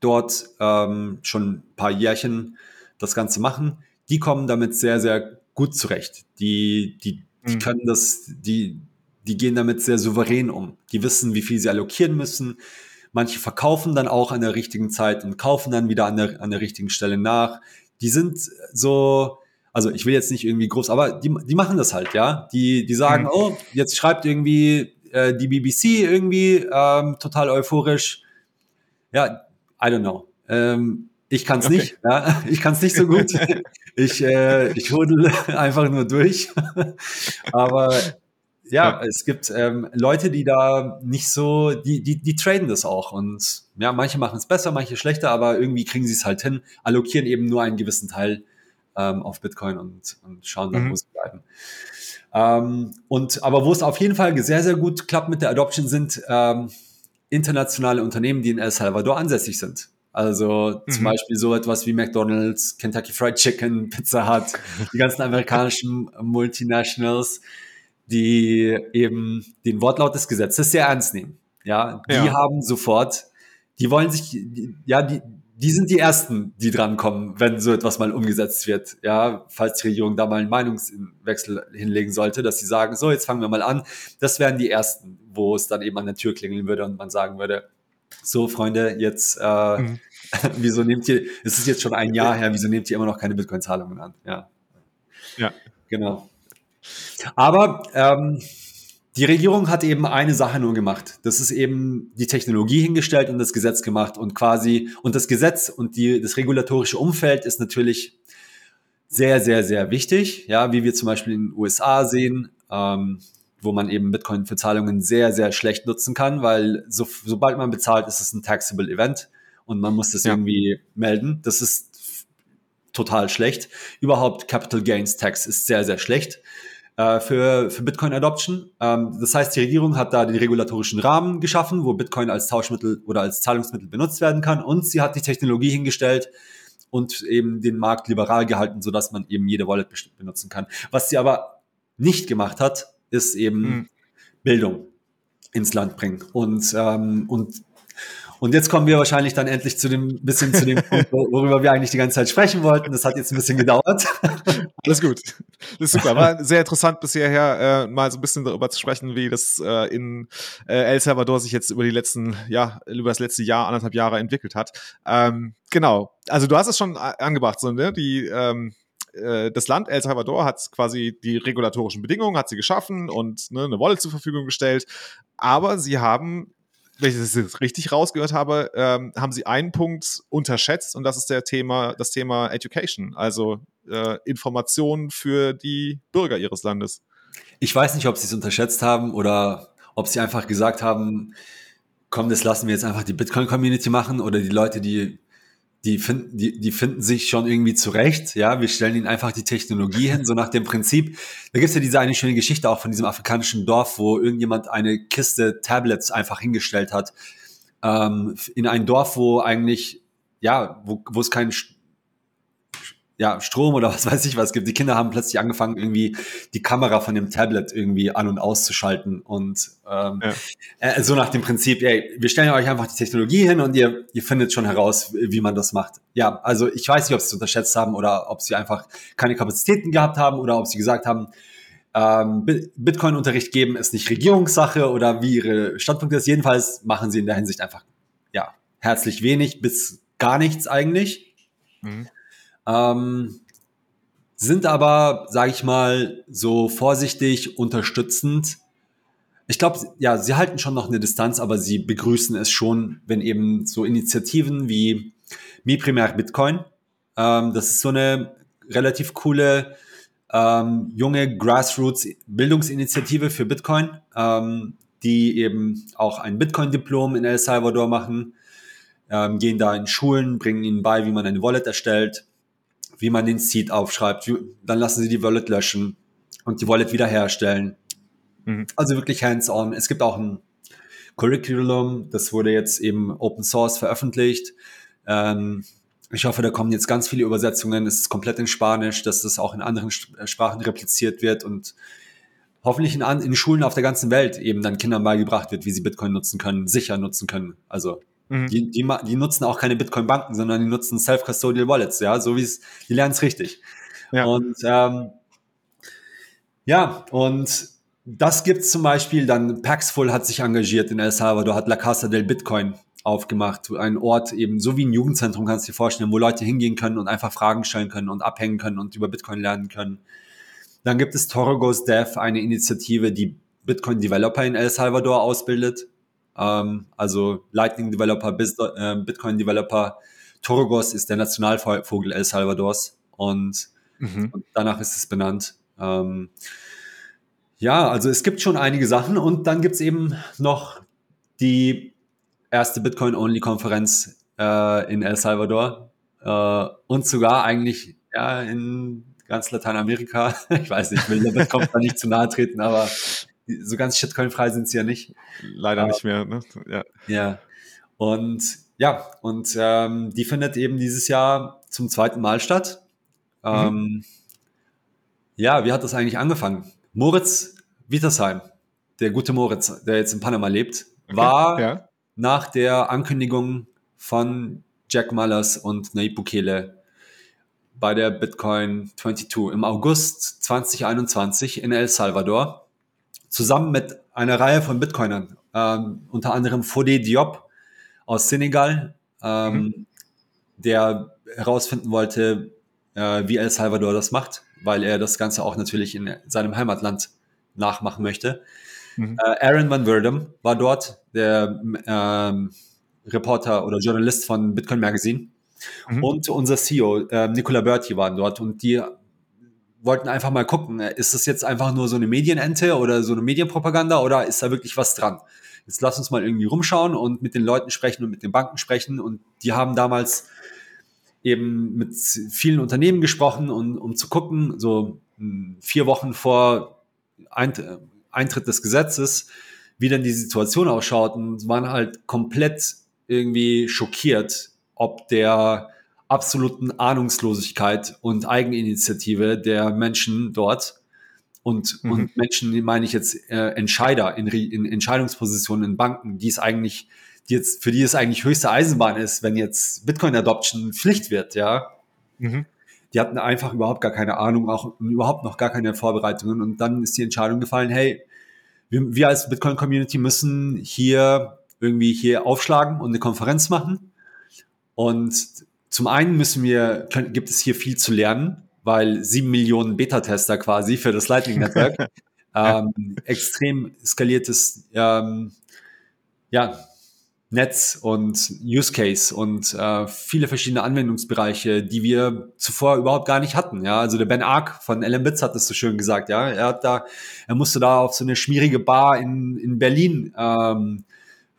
dort ähm, schon ein paar Jährchen das Ganze machen, die kommen damit sehr, sehr gut zurecht. Die, die, die mhm. können das, die, die gehen damit sehr souverän um. Die wissen, wie viel sie allokieren müssen. Manche verkaufen dann auch an der richtigen Zeit und kaufen dann wieder an der, an der richtigen Stelle nach. Die sind so, also ich will jetzt nicht irgendwie groß, aber die, die machen das halt, ja. Die, die sagen, mhm. oh, jetzt schreibt irgendwie äh, die BBC irgendwie ähm, total euphorisch. Ja, I don't know. Ähm, ich kann es okay. nicht, ja. Ich kann es nicht so gut. ich, äh, ich hudel einfach nur durch. Aber ja, ja, es gibt ähm, Leute, die da nicht so, die, die, die traden das auch. Und ja, manche machen es besser, manche schlechter, aber irgendwie kriegen sie es halt hin, allokieren eben nur einen gewissen Teil ähm, auf Bitcoin und, und schauen dann, mhm. wo sie bleiben. Ähm, und aber wo es auf jeden Fall sehr, sehr gut klappt mit der Adoption sind ähm, internationale Unternehmen, die in El Salvador ansässig sind. Also mhm. zum Beispiel so etwas wie McDonald's, Kentucky Fried Chicken, Pizza Hut, die ganzen amerikanischen Multinationals, die eben den Wortlaut des Gesetzes sehr ernst nehmen. Ja, die ja. haben sofort, die wollen sich, ja, die, die sind die ersten, die drankommen, wenn so etwas mal umgesetzt wird. Ja, falls die Regierung da mal einen Meinungswechsel hinlegen sollte, dass sie sagen, so, jetzt fangen wir mal an. Das wären die ersten, wo es dann eben an der Tür klingeln würde und man sagen würde, so Freunde, jetzt, äh, mhm. wieso nehmt ihr, es ist jetzt schon ein Jahr her, wieso nehmt ihr immer noch keine Bitcoin-Zahlungen an? Ja. Ja. Genau. Aber ähm, die Regierung hat eben eine Sache nur gemacht. Das ist eben die Technologie hingestellt und das Gesetz gemacht und quasi, und das Gesetz und die, das regulatorische Umfeld ist natürlich sehr, sehr, sehr wichtig. Ja, wie wir zum Beispiel in den USA sehen, ähm, wo man eben Bitcoin für Zahlungen sehr, sehr schlecht nutzen kann, weil so, sobald man bezahlt, ist es ein taxable Event und man muss das ja. irgendwie melden. Das ist total schlecht. Überhaupt Capital Gains Tax ist sehr, sehr schlecht äh, für, für Bitcoin Adoption. Ähm, das heißt, die Regierung hat da den regulatorischen Rahmen geschaffen, wo Bitcoin als Tauschmittel oder als Zahlungsmittel benutzt werden kann und sie hat die Technologie hingestellt, und eben den Markt liberal gehalten, sodass man eben jede Wallet benutzen kann. Was sie aber nicht gemacht hat, ist eben mhm. Bildung ins Land bringen. Und, ähm, und und jetzt kommen wir wahrscheinlich dann endlich zu dem bisschen zu dem Punkt, worüber wir eigentlich die ganze Zeit sprechen wollten. Das hat jetzt ein bisschen gedauert. Alles gut. Das ist super. War sehr interessant bis hierher äh, mal so ein bisschen darüber zu sprechen, wie das äh, in äh, El Salvador sich jetzt über die letzten, ja, über das letzte Jahr, anderthalb Jahre entwickelt hat. Ähm, genau. Also du hast es schon angebracht, so, ne? Die ähm, äh, das Land El Salvador hat quasi die regulatorischen Bedingungen, hat sie geschaffen und ne, eine Wallet zur Verfügung gestellt. Aber sie haben wenn ich das jetzt richtig rausgehört habe, ähm, haben Sie einen Punkt unterschätzt und das ist der Thema, das Thema Education, also äh, Informationen für die Bürger Ihres Landes. Ich weiß nicht, ob Sie es unterschätzt haben oder ob Sie einfach gesagt haben, komm, das lassen wir jetzt einfach die Bitcoin-Community machen oder die Leute, die die finden, die, die finden sich schon irgendwie zurecht. Ja, wir stellen ihnen einfach die Technologie hin, so nach dem Prinzip. Da gibt's ja diese eine schöne Geschichte auch von diesem afrikanischen Dorf, wo irgendjemand eine Kiste Tablets einfach hingestellt hat. Ähm, in ein Dorf, wo eigentlich, ja, wo, wo es keinen ja, Strom oder was weiß ich was gibt. Die Kinder haben plötzlich angefangen, irgendwie die Kamera von dem Tablet irgendwie an- und auszuschalten. Und ähm, ja. äh, so nach dem Prinzip, ey, wir stellen euch einfach die Technologie hin und ihr, ihr findet schon heraus, wie man das macht. Ja, also ich weiß nicht, ob sie es unterschätzt haben oder ob sie einfach keine Kapazitäten gehabt haben oder ob sie gesagt haben, ähm, Bitcoin-Unterricht geben ist nicht Regierungssache oder wie ihre Standpunkt ist. Jedenfalls machen sie in der Hinsicht einfach, ja, herzlich wenig bis gar nichts eigentlich. Mhm. Ähm, sind aber, sage ich mal, so vorsichtig unterstützend. Ich glaube, ja, sie halten schon noch eine Distanz, aber sie begrüßen es schon, wenn eben so Initiativen wie Mi Primär Bitcoin, ähm, das ist so eine relativ coole ähm, junge Grassroots-Bildungsinitiative für Bitcoin, ähm, die eben auch ein Bitcoin-Diplom in El Salvador machen, ähm, gehen da in Schulen, bringen ihnen bei, wie man eine Wallet erstellt, wie man den Seed aufschreibt. Dann lassen sie die Wallet löschen und die Wallet wiederherstellen. Mhm. Also wirklich hands-on. Es gibt auch ein Curriculum, das wurde jetzt eben Open Source veröffentlicht. Ähm, ich hoffe, da kommen jetzt ganz viele Übersetzungen. Es ist komplett in Spanisch, dass das auch in anderen äh, Sprachen repliziert wird und hoffentlich in, in Schulen auf der ganzen Welt eben dann Kindern beigebracht wird, wie sie Bitcoin nutzen können, sicher nutzen können. Also Mhm. Die, die, die, nutzen auch keine Bitcoin-Banken, sondern die nutzen Self-Custodial Wallets, ja, so wie es, die lernen es richtig. Ja. Und ähm, ja, und das gibt's zum Beispiel, dann Paxful hat sich engagiert in El Salvador, hat La Casa del Bitcoin aufgemacht, ein Ort eben, so wie ein Jugendzentrum kannst du dir vorstellen, wo Leute hingehen können und einfach Fragen stellen können und abhängen können und über Bitcoin lernen können. Dann gibt es Torgos Dev, eine Initiative, die Bitcoin Developer in El Salvador ausbildet. Ähm, also Lightning Developer, äh, Bitcoin Developer. Torogos ist der Nationalvogel El Salvadors und, mhm. und danach ist es benannt. Ähm, ja, also es gibt schon einige Sachen und dann gibt es eben noch die erste Bitcoin-Only-Konferenz äh, in El Salvador äh, und sogar eigentlich ja, in ganz Lateinamerika. Ich weiß nicht, will der kommt da nicht zu nahe treten, aber so ganz shitcoin-frei sind sie ja nicht. Leider Aber, nicht mehr, ne? Ja. Ja. Und ja, und ähm, die findet eben dieses Jahr zum zweiten Mal statt. Mhm. Ähm, ja, wie hat das eigentlich angefangen? Moritz Wietersheim, der gute Moritz, der jetzt in Panama lebt, okay. war ja. nach der Ankündigung von Jack Mullers und Nayib Bukele bei der Bitcoin 22 im August 2021 in El Salvador zusammen mit einer Reihe von Bitcoinern, ähm, unter anderem Fode Diop aus Senegal, ähm, mhm. der herausfinden wollte, äh, wie El Salvador das macht, weil er das Ganze auch natürlich in seinem Heimatland nachmachen möchte. Mhm. Äh, Aaron Van Werdum war dort, der ähm, Reporter oder Journalist von Bitcoin Magazine. Mhm. Und unser CEO, äh, Nicola Berti, waren dort und die wollten einfach mal gucken, ist das jetzt einfach nur so eine Medienente oder so eine Medienpropaganda oder ist da wirklich was dran? Jetzt lass uns mal irgendwie rumschauen und mit den Leuten sprechen und mit den Banken sprechen. Und die haben damals eben mit vielen Unternehmen gesprochen, und, um zu gucken, so hm, vier Wochen vor Eintritt des Gesetzes, wie denn die Situation ausschaut und waren halt komplett irgendwie schockiert, ob der absoluten Ahnungslosigkeit und Eigeninitiative der Menschen dort und, mhm. und Menschen, die meine ich jetzt äh, Entscheider in, in Entscheidungspositionen in Banken, die es eigentlich, die jetzt, für die es eigentlich höchste Eisenbahn ist, wenn jetzt Bitcoin Adoption Pflicht wird, ja. Mhm. Die hatten einfach überhaupt gar keine Ahnung, auch überhaupt noch gar keine Vorbereitungen. Und dann ist die Entscheidung gefallen, hey, wir, wir als Bitcoin Community müssen hier irgendwie hier aufschlagen und eine Konferenz machen. Und zum einen müssen wir, können, gibt es hier viel zu lernen, weil sieben Millionen Beta-Tester quasi für das Lightning Network, ähm, extrem skaliertes, ähm, ja, Netz und Use Case und äh, viele verschiedene Anwendungsbereiche, die wir zuvor überhaupt gar nicht hatten. Ja, also der Ben Ark von LM Bits hat das so schön gesagt. Ja, er hat da, er musste da auf so eine schmierige Bar in in Berlin ähm,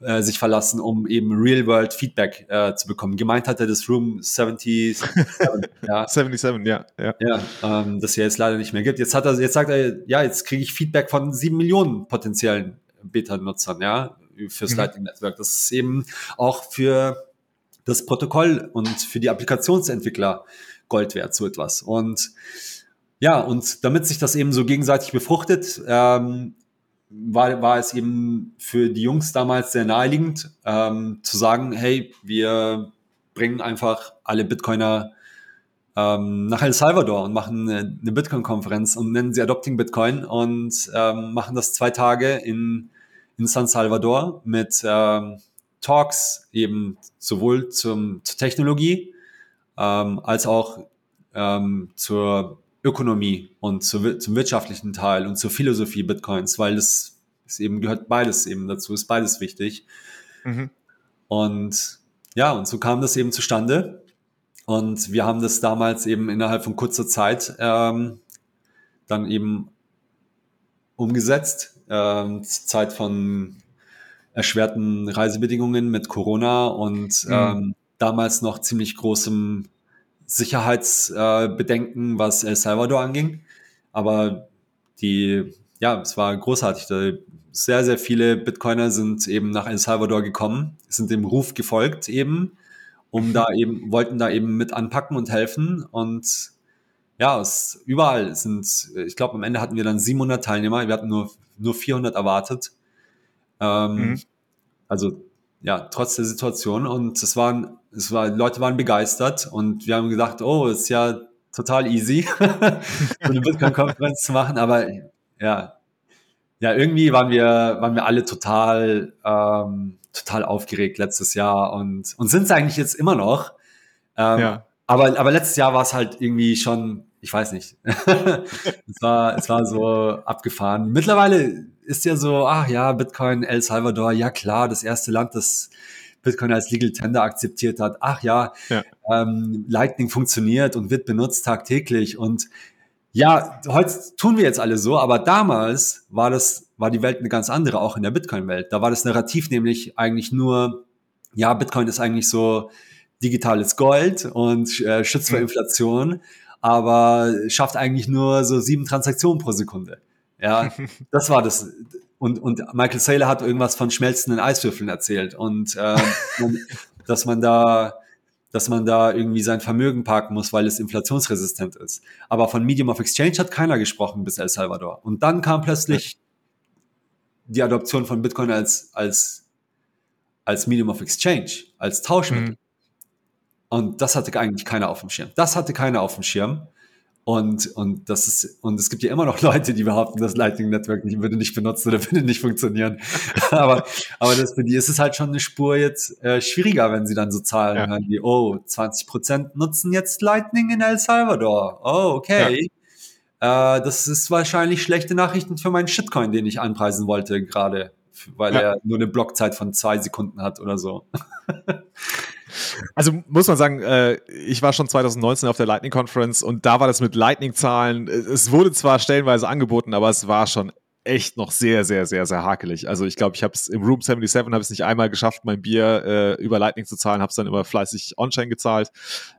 äh, sich verlassen, um eben Real-World-Feedback äh, zu bekommen. Gemeint hat er das Room 77, ja. 77, ja. Ja, ja ähm, das ja jetzt leider nicht mehr gibt. Jetzt hat er, jetzt sagt er, ja, jetzt kriege ich Feedback von sieben Millionen potenziellen Beta-Nutzern, ja, fürs mhm. Lightning Network. Das ist eben auch für das Protokoll und für die Applikationsentwickler Gold wert, so etwas. Und ja, und damit sich das eben so gegenseitig befruchtet, ähm, war, war es eben für die Jungs damals sehr naheliegend, ähm, zu sagen, hey, wir bringen einfach alle Bitcoiner ähm, nach El Salvador und machen eine, Bitcoin-Konferenz und nennen sie Adopting Bitcoin und ähm, machen das zwei Tage in, in San Salvador mit ähm, Talks eben sowohl zum, zur Technologie ähm, als auch ähm, zur Ökonomie und zu, zum wirtschaftlichen Teil und zur Philosophie Bitcoins, weil das ist eben gehört beides eben dazu, ist beides wichtig. Mhm. Und ja, und so kam das eben zustande. Und wir haben das damals eben innerhalb von kurzer Zeit ähm, dann eben umgesetzt. Ähm, Zeit von erschwerten Reisebedingungen mit Corona und mhm. ähm, damals noch ziemlich großem Sicherheitsbedenken, äh, was El Salvador anging. Aber die, ja, es war großartig. Sehr, sehr viele Bitcoiner sind eben nach El Salvador gekommen, sind dem Ruf gefolgt eben, um da eben, wollten da eben mit anpacken und helfen. Und ja, es, überall sind, ich glaube, am Ende hatten wir dann 700 Teilnehmer. Wir hatten nur, nur 400 erwartet. Ähm, mhm. Also ja, trotz der Situation. Und es waren, es war, Leute waren begeistert und wir haben gedacht, oh, ist ja total easy, so eine Bitcoin-Konferenz zu machen. Aber ja, ja, irgendwie waren wir, waren wir alle total, ähm, total aufgeregt letztes Jahr und, und sind es eigentlich jetzt immer noch. Ähm, ja. aber, aber letztes Jahr war es halt irgendwie schon, ich weiß nicht. es, war, es war so abgefahren. Mittlerweile ist ja so, ach ja, Bitcoin, El Salvador, ja klar, das erste Land, das Bitcoin als Legal Tender akzeptiert hat. Ach ja, ja. Ähm, Lightning funktioniert und wird benutzt tagtäglich. Und ja, heute tun wir jetzt alle so, aber damals war das, war die Welt eine ganz andere, auch in der Bitcoin-Welt. Da war das Narrativ nämlich eigentlich nur, ja, Bitcoin ist eigentlich so digitales Gold und äh, schützt vor mhm. Inflation, aber schafft eigentlich nur so sieben Transaktionen pro Sekunde. Ja, das war das. Und, und Michael Saylor hat irgendwas von schmelzenden Eiswürfeln erzählt und äh, dass man da dass man da irgendwie sein Vermögen parken muss, weil es inflationsresistent ist. Aber von Medium of Exchange hat keiner gesprochen bis El Salvador. Und dann kam plötzlich die Adoption von Bitcoin als, als, als Medium of Exchange, als Tauschmittel. Mhm. Und das hatte eigentlich keiner auf dem Schirm. Das hatte keiner auf dem Schirm. Und, und das ist, und es gibt ja immer noch Leute, die behaupten, das Lightning Network nicht, würde nicht benutzen oder würde nicht funktionieren. aber, aber das, für die ist es halt schon eine Spur jetzt äh, schwieriger, wenn sie dann so Zahlen ja. hören wie, oh, 20 Prozent nutzen jetzt Lightning in El Salvador. Oh, okay. Äh, das ist wahrscheinlich schlechte Nachrichten für meinen Shitcoin, den ich anpreisen wollte gerade, weil ja. er nur eine Blockzeit von zwei Sekunden hat oder so. Also muss man sagen, äh, ich war schon 2019 auf der Lightning Conference und da war das mit Lightning-Zahlen. Es wurde zwar stellenweise angeboten, aber es war schon echt noch sehr, sehr, sehr, sehr hakelig. Also ich glaube, ich habe es im Room 77 habe es nicht einmal geschafft, mein Bier äh, über Lightning zu zahlen, habe es dann immer fleißig on-chain gezahlt.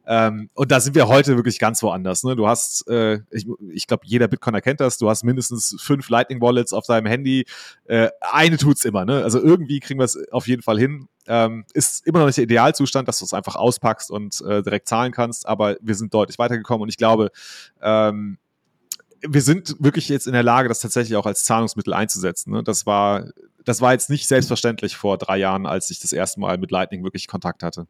Ähm, und da sind wir heute wirklich ganz woanders. Ne? Du hast, äh, ich, ich glaube, jeder Bitcoiner kennt das, du hast mindestens fünf Lightning-Wallets auf deinem Handy. Äh, eine tut's immer, ne? Also irgendwie kriegen wir es auf jeden Fall hin. Ähm, ist immer noch nicht der Idealzustand, dass du es einfach auspackst und äh, direkt zahlen kannst, aber wir sind deutlich weitergekommen und ich glaube, ähm, wir sind wirklich jetzt in der Lage, das tatsächlich auch als Zahlungsmittel einzusetzen. Ne? Das war, das war jetzt nicht selbstverständlich vor drei Jahren, als ich das erste Mal mit Lightning wirklich Kontakt hatte.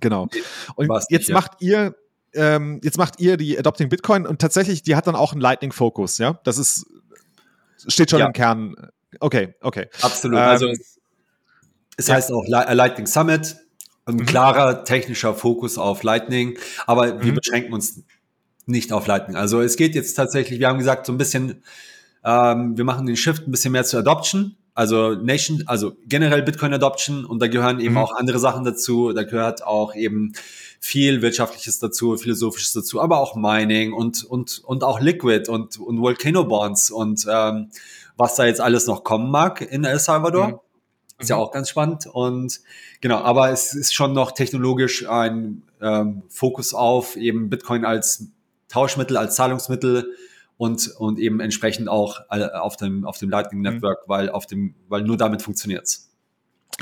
Genau. Und jetzt nicht, ja. macht ihr, ähm, jetzt macht ihr die Adopting Bitcoin und tatsächlich, die hat dann auch einen Lightning-Fokus, ja? Das ist, steht schon ja. im Kern. Okay, okay. Absolut. Also ähm, also es, heißt auch Lightning Summit, ein mhm. klarer technischer Fokus auf Lightning, aber mhm. wir beschränken uns nicht auf Lightning. Also es geht jetzt tatsächlich, wir haben gesagt, so ein bisschen, ähm, wir machen den Shift ein bisschen mehr zur Adoption, also Nation, also generell Bitcoin Adoption und da gehören eben mhm. auch andere Sachen dazu. Da gehört auch eben viel Wirtschaftliches dazu, Philosophisches dazu, aber auch Mining und, und, und auch Liquid und, und Volcano Bonds und ähm, was da jetzt alles noch kommen mag in El Salvador. Mhm. Ist ja mhm. auch ganz spannend. Und genau, aber es ist schon noch technologisch ein ähm, Fokus auf eben Bitcoin als Tauschmittel, als Zahlungsmittel und, und eben entsprechend auch äh, auf dem, auf dem Lightning mhm. Network, mhm. weil, auf dem, weil nur damit funktioniert's.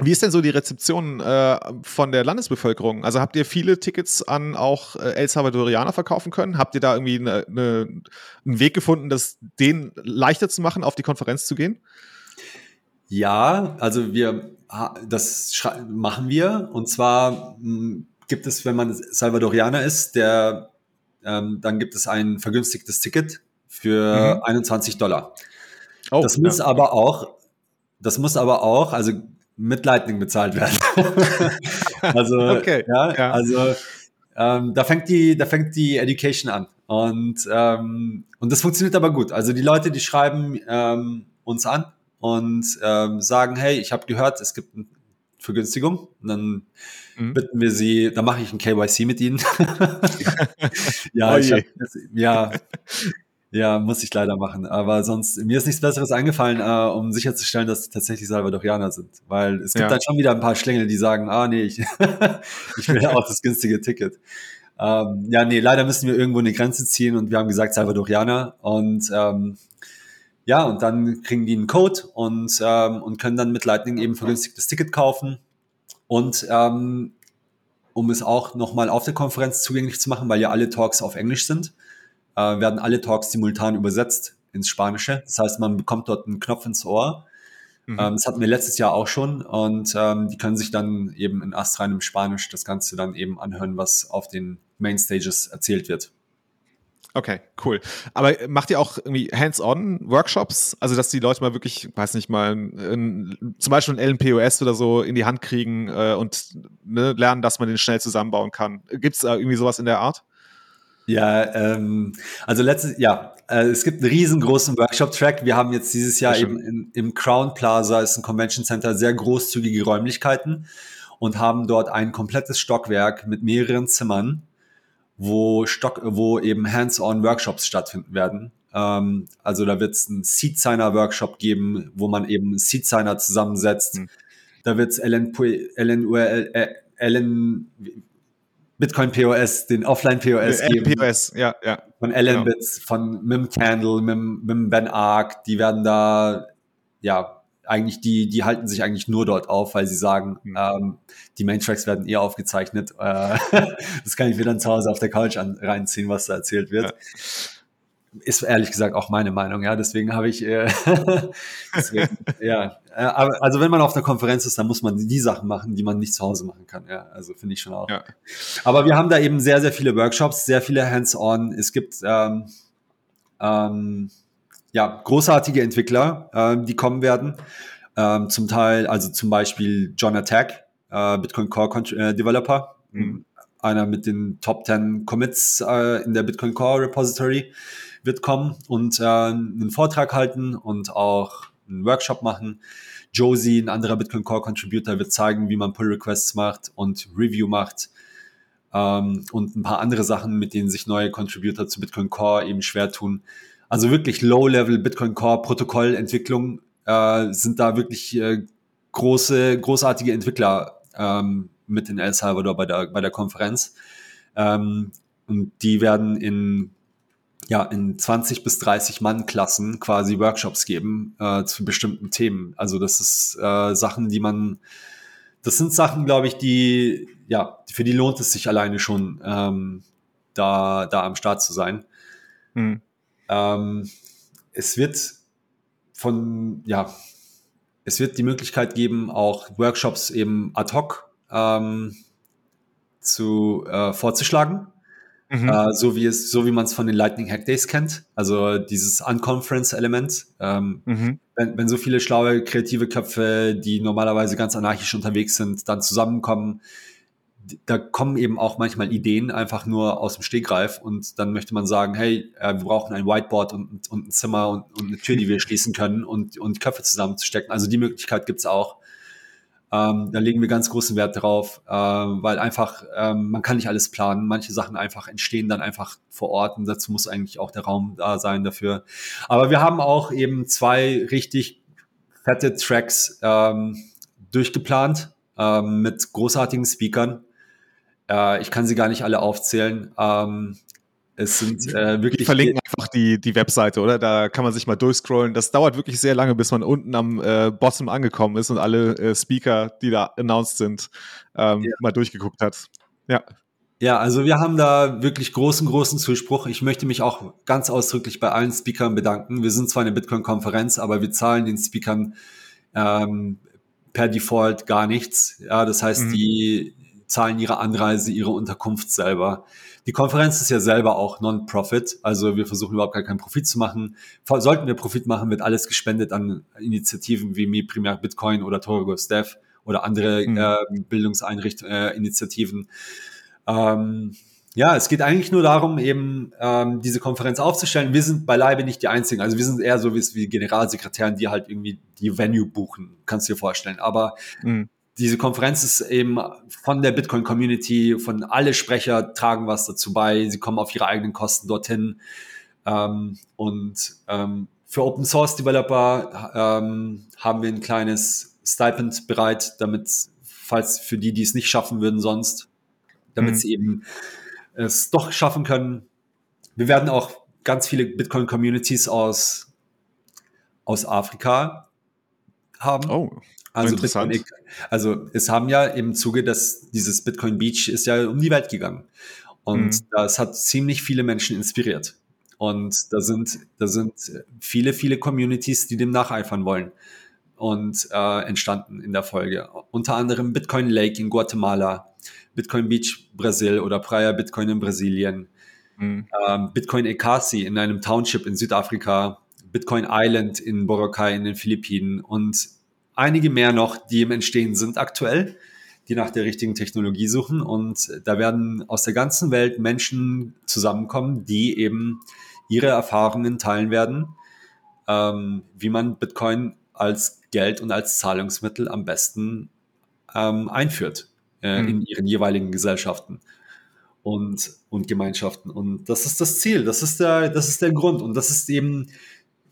Wie ist denn so die Rezeption äh, von der Landesbevölkerung? Also habt ihr viele Tickets an auch äh, El Salvadorianer verkaufen können? Habt ihr da irgendwie eine, eine, einen Weg gefunden, das denen leichter zu machen, auf die Konferenz zu gehen? Ja, also wir das machen wir. Und zwar hm, gibt es, wenn man Salvadorianer ist, der ähm, dann gibt es ein vergünstigtes Ticket für mhm. 21 Dollar. Oh, das muss ja. aber auch, das muss aber auch, also mit Lightning bezahlt werden. also, okay. ja, ja. also ähm, da fängt die, da fängt die Education an. Und, ähm, und das funktioniert aber gut. Also die Leute, die schreiben ähm, uns an und ähm, sagen, hey, ich habe gehört, es gibt eine Vergünstigung. Und dann mhm. bitten wir sie, da mache ich ein KYC mit ihnen. ja, oh hab, ja, ja, muss ich leider machen. Aber sonst, mir ist nichts Besseres eingefallen, äh, um sicherzustellen, dass die tatsächlich Salvadorianer sind. Weil es gibt ja. dann schon wieder ein paar Schlängel, die sagen, ah nee, ich, ich will ja auch das günstige Ticket. Ähm, ja, nee, leider müssen wir irgendwo eine Grenze ziehen und wir haben gesagt Salvadorianer. Und ähm, ja, und dann kriegen die einen Code und, ähm, und können dann mit Lightning eben vergünstigtes Ticket kaufen. Und ähm, um es auch nochmal auf der Konferenz zugänglich zu machen, weil ja alle Talks auf Englisch sind, äh, werden alle Talks simultan übersetzt ins Spanische. Das heißt, man bekommt dort einen Knopf ins Ohr. Mhm. Ähm, das hatten wir letztes Jahr auch schon und ähm, die können sich dann eben in astreinem Spanisch das Ganze dann eben anhören, was auf den Mainstages erzählt wird. Okay, cool. Aber macht ihr auch irgendwie Hands-on-Workshops? Also, dass die Leute mal wirklich, weiß nicht mal, ein, zum Beispiel ein LNPOS oder so in die Hand kriegen äh, und ne, lernen, dass man den schnell zusammenbauen kann. Gibt es da irgendwie sowas in der Art? Ja, ähm, also letztes, ja, äh, es gibt einen riesengroßen Workshop-Track. Wir haben jetzt dieses Jahr eben in, im Crown Plaza, ist ein Convention Center, sehr großzügige Räumlichkeiten und haben dort ein komplettes Stockwerk mit mehreren Zimmern, wo Stock, wo eben Hands-on-Workshops stattfinden werden. Ähm, also da wird es einen Seed-Signer-Workshop geben, wo man eben Seed-Signer zusammensetzt. Hm. Da wird es LN, LN, äh, LN, Bitcoin POS, den Offline POS äh, geben. POS, ja, ja. Von Alan genau. Bits, von Mim Candle, Mim, Mim Ben Ark, die werden da, ja, eigentlich, die, die halten sich eigentlich nur dort auf, weil sie sagen, mhm. ähm, die Main Tracks werden eher aufgezeichnet. Äh, das kann ich mir dann zu Hause auf der Couch an, reinziehen, was da erzählt wird. Ja ist ehrlich gesagt auch meine Meinung, ja. Deswegen habe ich, äh, deswegen, ja. Äh, aber, also wenn man auf einer Konferenz ist, dann muss man die Sachen machen, die man nicht zu Hause machen kann, ja. Also finde ich schon auch. Ja. Aber wir haben da eben sehr, sehr viele Workshops, sehr viele Hands-on. Es gibt ähm, ähm, ja großartige Entwickler, ähm, die kommen werden. Ähm, zum Teil, also zum Beispiel John Attack, äh, Bitcoin Core äh, Developer, mhm. einer mit den Top 10 Commits äh, in der Bitcoin Core Repository wird kommen und äh, einen Vortrag halten und auch einen Workshop machen. Josie, ein anderer Bitcoin Core Contributor, wird zeigen, wie man Pull Requests macht und Review macht. Ähm, und ein paar andere Sachen, mit denen sich neue Contributor zu Bitcoin Core eben schwer tun. Also wirklich Low-Level Bitcoin Core Protokollentwicklung äh, sind da wirklich äh, große, großartige Entwickler ähm, mit in El Salvador bei der, bei der Konferenz. Ähm, und die werden in, ja, in 20 bis 30 Mann-Klassen quasi Workshops geben äh, zu bestimmten Themen. Also das ist äh, Sachen, die man, das sind Sachen, glaube ich, die, ja, für die lohnt es sich alleine schon, ähm, da, da am Start zu sein. Hm. Ähm, es wird von, ja, es wird die Möglichkeit geben, auch Workshops eben ad hoc ähm, zu, äh, vorzuschlagen. Mhm. Äh, so wie es, so wie man es von den Lightning Hack Days kennt. Also dieses Unconference-Element. Ähm, mhm. wenn, wenn so viele schlaue, kreative Köpfe, die normalerweise ganz anarchisch unterwegs sind, dann zusammenkommen, da kommen eben auch manchmal Ideen einfach nur aus dem Stegreif und dann möchte man sagen, hey, äh, wir brauchen ein Whiteboard und, und ein Zimmer und, und, eine Tür, die wir schließen können und, und Köpfe zusammenzustecken. Also die Möglichkeit gibt's auch. Ähm, da legen wir ganz großen Wert drauf, äh, weil einfach, ähm, man kann nicht alles planen. Manche Sachen einfach entstehen dann einfach vor Ort und dazu muss eigentlich auch der Raum da sein dafür. Aber wir haben auch eben zwei richtig fette Tracks ähm, durchgeplant ähm, mit großartigen Speakern äh, ich kann sie gar nicht alle aufzählen. Ähm, es sind äh, wirklich. Wir verlinken einfach die, die Webseite, oder? Da kann man sich mal durchscrollen. Das dauert wirklich sehr lange, bis man unten am äh, Bottom angekommen ist und alle äh, Speaker, die da announced sind, ähm, ja. mal durchgeguckt hat. Ja. Ja, also wir haben da wirklich großen, großen Zuspruch. Ich möchte mich auch ganz ausdrücklich bei allen Speakern bedanken. Wir sind zwar eine Bitcoin-Konferenz, aber wir zahlen den Speakern ähm, per Default gar nichts. Ja, das heißt, mhm. die zahlen ihre Anreise, ihre Unterkunft selber. Die Konferenz ist ja selber auch Non-Profit, also wir versuchen überhaupt gar keinen Profit zu machen. Sollten wir Profit machen, wird alles gespendet an Initiativen wie Mi Primär Bitcoin oder Torgo Dev oder andere mhm. äh, Bildungseinrichtungsinitiativen. Äh, ähm, ja, es geht eigentlich nur darum, eben ähm, diese Konferenz aufzustellen. Wir sind beileibe nicht die Einzigen. Also wir sind eher so wie, wie Generalsekretären, die halt irgendwie die Venue buchen, kannst du dir vorstellen. Aber mhm diese Konferenz ist eben von der Bitcoin-Community, von alle Sprecher tragen was dazu bei, sie kommen auf ihre eigenen Kosten dorthin. Ähm, und ähm, für Open Source Developer ähm, haben wir ein kleines Stipend bereit, damit, falls für die, die es nicht schaffen würden sonst, damit mhm. sie eben es doch schaffen können. Wir werden auch ganz viele Bitcoin-Communities aus, aus Afrika haben. Oh. Also, Bitcoin, also es haben ja im Zuge dass dieses Bitcoin Beach ist ja um die Welt gegangen. Und mhm. das hat ziemlich viele Menschen inspiriert. Und da sind, da sind viele, viele Communities, die dem nacheifern wollen und äh, entstanden in der Folge. Unter anderem Bitcoin Lake in Guatemala, Bitcoin Beach Brasil oder Praia Bitcoin in Brasilien, mhm. ähm, Bitcoin Ekasi in einem Township in Südafrika, Bitcoin Island in Boracay in den Philippinen und einige mehr noch, die im Entstehen sind aktuell, die nach der richtigen Technologie suchen. Und da werden aus der ganzen Welt Menschen zusammenkommen, die eben ihre Erfahrungen teilen werden, ähm, wie man Bitcoin als Geld und als Zahlungsmittel am besten ähm, einführt äh, mhm. in ihren jeweiligen Gesellschaften und, und Gemeinschaften. Und das ist das Ziel, das ist der, das ist der Grund. Und das ist eben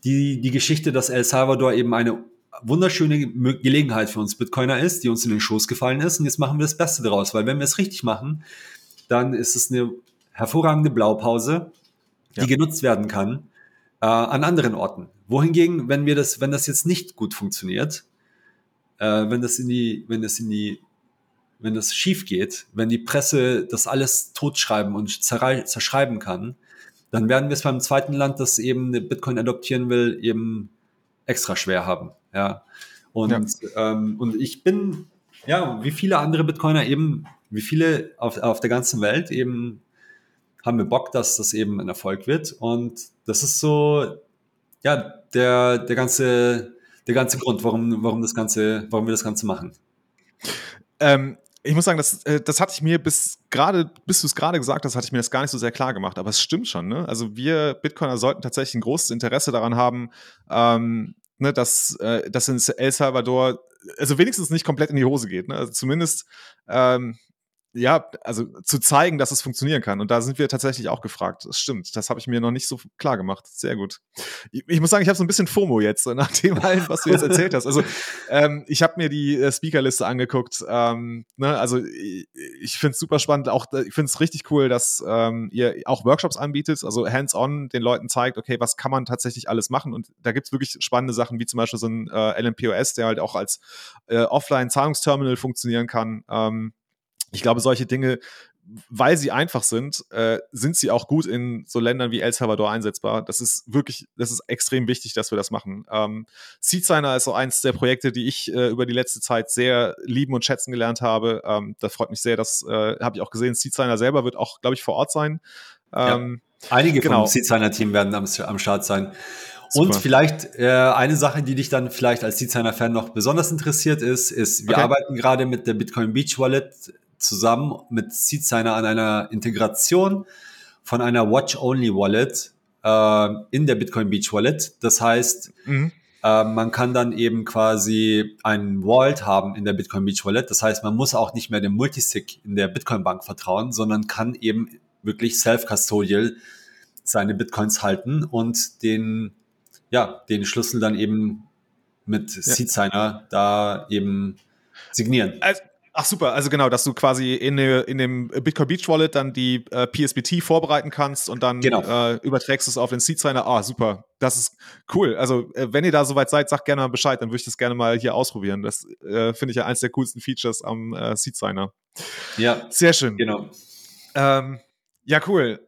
die, die Geschichte, dass El Salvador eben eine wunderschöne Gelegenheit für uns Bitcoiner ist, die uns in den Schoß gefallen ist. Und jetzt machen wir das Beste daraus, weil wenn wir es richtig machen, dann ist es eine hervorragende Blaupause, die ja. genutzt werden kann äh, an anderen Orten. Wohingegen, wenn wir das, wenn das jetzt nicht gut funktioniert, äh, wenn das in die, wenn das in die, wenn das schief geht, wenn die Presse das alles totschreiben und zerschreiben kann, dann werden wir es beim zweiten Land, das eben Bitcoin adoptieren will, eben extra schwer haben. Ja. Und, ja. Ähm, und ich bin, ja, wie viele andere Bitcoiner eben, wie viele auf, auf der ganzen Welt eben haben wir Bock, dass das eben ein Erfolg wird. Und das ist so, ja, der, der ganze, der ganze Grund, warum, warum das Ganze, warum wir das Ganze machen. Ähm, Ich muss sagen, das, äh, das hatte ich mir bis gerade, bis du es gerade gesagt hast, hatte ich mir das gar nicht so sehr klar gemacht. Aber es stimmt schon. Ne? Also wir Bitcoiner sollten tatsächlich ein großes Interesse daran haben, ähm, ne, dass, äh, dass in El Salvador also wenigstens nicht komplett in die Hose geht. Ne? Also zumindest ähm, ja, also zu zeigen, dass es funktionieren kann. Und da sind wir tatsächlich auch gefragt. Das stimmt. Das habe ich mir noch nicht so klar gemacht. Sehr gut. Ich, ich muss sagen, ich habe so ein bisschen FOMO jetzt, nach dem allen, was du jetzt erzählt hast. Also ähm, ich habe mir die äh, Speakerliste angeguckt. Ähm, ne, also ich, ich finde es super spannend. Auch ich finde es richtig cool, dass ähm, ihr auch Workshops anbietet, also hands-on den Leuten zeigt, okay, was kann man tatsächlich alles machen. Und da gibt es wirklich spannende Sachen, wie zum Beispiel so ein äh, LMPOS, der halt auch als äh, Offline-Zahlungsterminal funktionieren kann. Ähm, ich glaube, solche Dinge, weil sie einfach sind, äh, sind sie auch gut in so Ländern wie El Salvador einsetzbar. Das ist wirklich, das ist extrem wichtig, dass wir das machen. Ähm, Seedsigner ist so eins der Projekte, die ich äh, über die letzte Zeit sehr lieben und schätzen gelernt habe. Ähm, das freut mich sehr. Das äh, habe ich auch gesehen. Seedsigner selber wird auch, glaube ich, vor Ort sein. Ähm, ja. Einige genau. vom Seedsigner-Team werden am, am Start sein. Super. Und vielleicht äh, eine Sache, die dich dann vielleicht als Seedsigner-Fan noch besonders interessiert ist, ist, wir okay. arbeiten gerade mit der Bitcoin Beach Wallet zusammen mit SeedSigner an einer Integration von einer Watch-Only-Wallet äh, in der Bitcoin Beach Wallet. Das heißt, mhm. äh, man kann dann eben quasi ein Wallet haben in der Bitcoin Beach Wallet. Das heißt, man muss auch nicht mehr dem Multisig in der Bitcoin Bank vertrauen, sondern kann eben wirklich self-custodial seine Bitcoins halten und den, ja, den Schlüssel dann eben mit ja. SeedSigner da eben signieren. Also Ach super, also genau, dass du quasi in, in dem Bitcoin Beach Wallet dann die äh, PSBT vorbereiten kannst und dann genau. äh, überträgst es auf den Seed Signer. Ah, super, das ist cool. Also äh, wenn ihr da soweit seid, sagt gerne mal Bescheid, dann würde ich das gerne mal hier ausprobieren. Das äh, finde ich ja eines der coolsten Features am äh, Seed Signer. Ja, sehr schön. Genau. Ähm, ja, cool.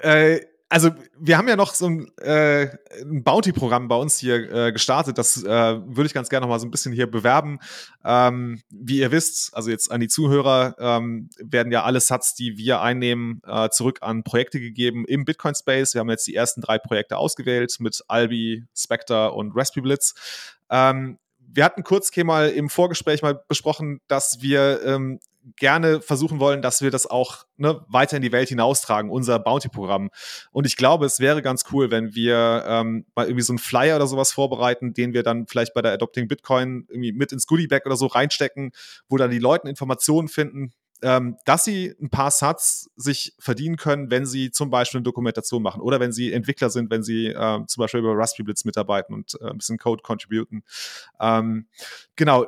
Äh, also wir haben ja noch so ein, äh, ein Bounty-Programm bei uns hier äh, gestartet. Das äh, würde ich ganz gerne noch mal so ein bisschen hier bewerben. Ähm, wie ihr wisst, also jetzt an die Zuhörer, ähm, werden ja alle Sats, die wir einnehmen, äh, zurück an Projekte gegeben im Bitcoin-Space. Wir haben jetzt die ersten drei Projekte ausgewählt mit Albi, Spectre und Raspberry Blitz. Ähm, wir hatten kurz mal im Vorgespräch mal besprochen, dass wir ähm, gerne versuchen wollen, dass wir das auch ne, weiter in die Welt hinaustragen, unser Bounty-Programm. Und ich glaube, es wäre ganz cool, wenn wir ähm, mal irgendwie so einen Flyer oder sowas vorbereiten, den wir dann vielleicht bei der Adopting Bitcoin irgendwie mit ins Goodie-Bag oder so reinstecken, wo dann die Leute Informationen finden, ähm, dass sie ein paar Sats sich verdienen können, wenn sie zum Beispiel eine Dokumentation machen oder wenn sie Entwickler sind, wenn sie äh, zum Beispiel über Raspberry Blitz mitarbeiten und äh, ein bisschen Code contributen. Ähm, genau,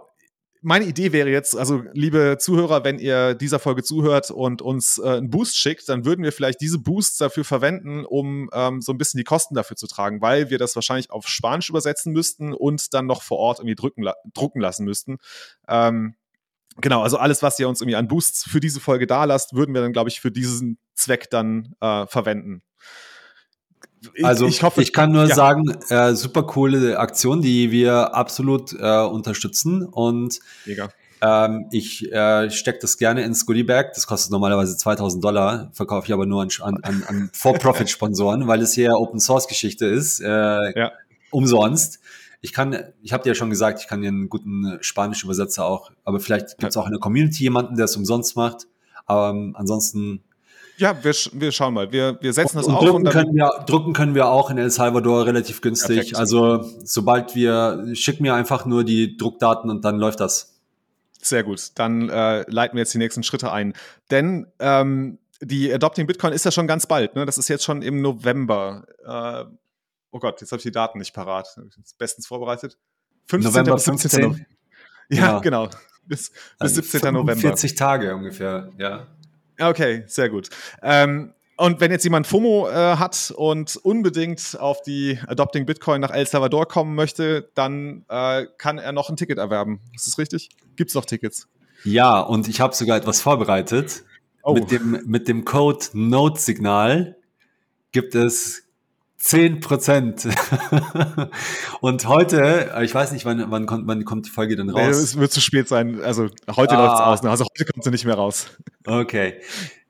meine Idee wäre jetzt, also liebe Zuhörer, wenn ihr dieser Folge zuhört und uns äh, einen Boost schickt, dann würden wir vielleicht diese Boosts dafür verwenden, um ähm, so ein bisschen die Kosten dafür zu tragen, weil wir das wahrscheinlich auf Spanisch übersetzen müssten und dann noch vor Ort irgendwie drücken, drucken lassen müssten. Ähm, genau, also alles, was ihr uns irgendwie an Boosts für diese Folge da lasst, würden wir dann, glaube ich, für diesen Zweck dann äh, verwenden. Also ich, hoffe, ich kann nur ja. sagen, äh, super coole Aktion, die wir absolut äh, unterstützen und Mega. Ähm, ich äh, stecke das gerne ins Goodie Bag. Das kostet normalerweise 2000 Dollar, verkaufe ich aber nur an, an, an For-Profit-Sponsoren, weil es hier Open-Source-Geschichte ist. Äh, ja. Umsonst. Ich kann, ich habe dir ja schon gesagt, ich kann dir einen guten spanischen Übersetzer auch, aber vielleicht gibt es auch in der Community jemanden, der es umsonst macht. Aber ähm, ansonsten ja, wir, wir schauen mal. Wir, wir setzen das und auf. Drucken, und dann können wir, drucken können wir auch in El Salvador relativ günstig. Perfekt. Also sobald wir, schick mir einfach nur die Druckdaten und dann läuft das. Sehr gut. Dann äh, leiten wir jetzt die nächsten Schritte ein. Denn ähm, die Adopting Bitcoin ist ja schon ganz bald. Ne? Das ist jetzt schon im November. Äh, oh Gott, jetzt habe ich die Daten nicht parat. Bestens vorbereitet. 15. November bis 17. 15. Ja, ja, genau. Bis, bis also 17. November. 40 Tage ungefähr, ja. Okay, sehr gut. Ähm, und wenn jetzt jemand FOMO äh, hat und unbedingt auf die Adopting Bitcoin nach El Salvador kommen möchte, dann äh, kann er noch ein Ticket erwerben. Ist das richtig? Gibt es noch Tickets? Ja, und ich habe sogar etwas vorbereitet. Oh. Mit, dem, mit dem Code Note-Signal gibt es 10 Prozent. und heute, ich weiß nicht, wann, wann, kommt, wann kommt die Folge denn raus? Nee, es wird zu spät sein. Also heute ah. läuft es aus. Ne? Also heute kommt sie nicht mehr raus. Okay.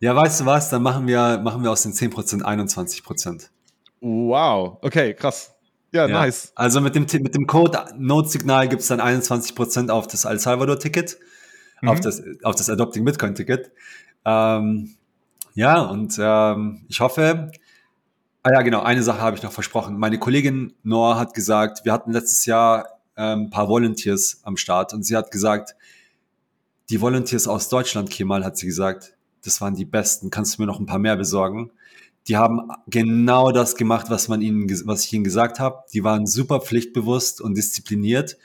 Ja, weißt du was? Dann machen wir, machen wir aus den 10 Prozent 21 Prozent. Wow. Okay, krass. Ja, ja, nice. Also mit dem, mit dem Code Notsignal gibt es dann 21 Prozent auf das El Salvador-Ticket. mhm. auf, das, auf das Adopting Bitcoin Ticket. Ähm, ja, und ähm, ich hoffe, ah ja, genau, eine Sache habe ich noch versprochen. Meine Kollegin Noah hat gesagt, wir hatten letztes Jahr ähm, ein paar Volunteers am Start und sie hat gesagt, die Volunteers aus Deutschland, Kemal, hat sie gesagt, das waren die besten. Kannst du mir noch ein paar mehr besorgen? Die haben genau das gemacht, was man ihnen, was ich ihnen gesagt habe. Die waren super pflichtbewusst und diszipliniert.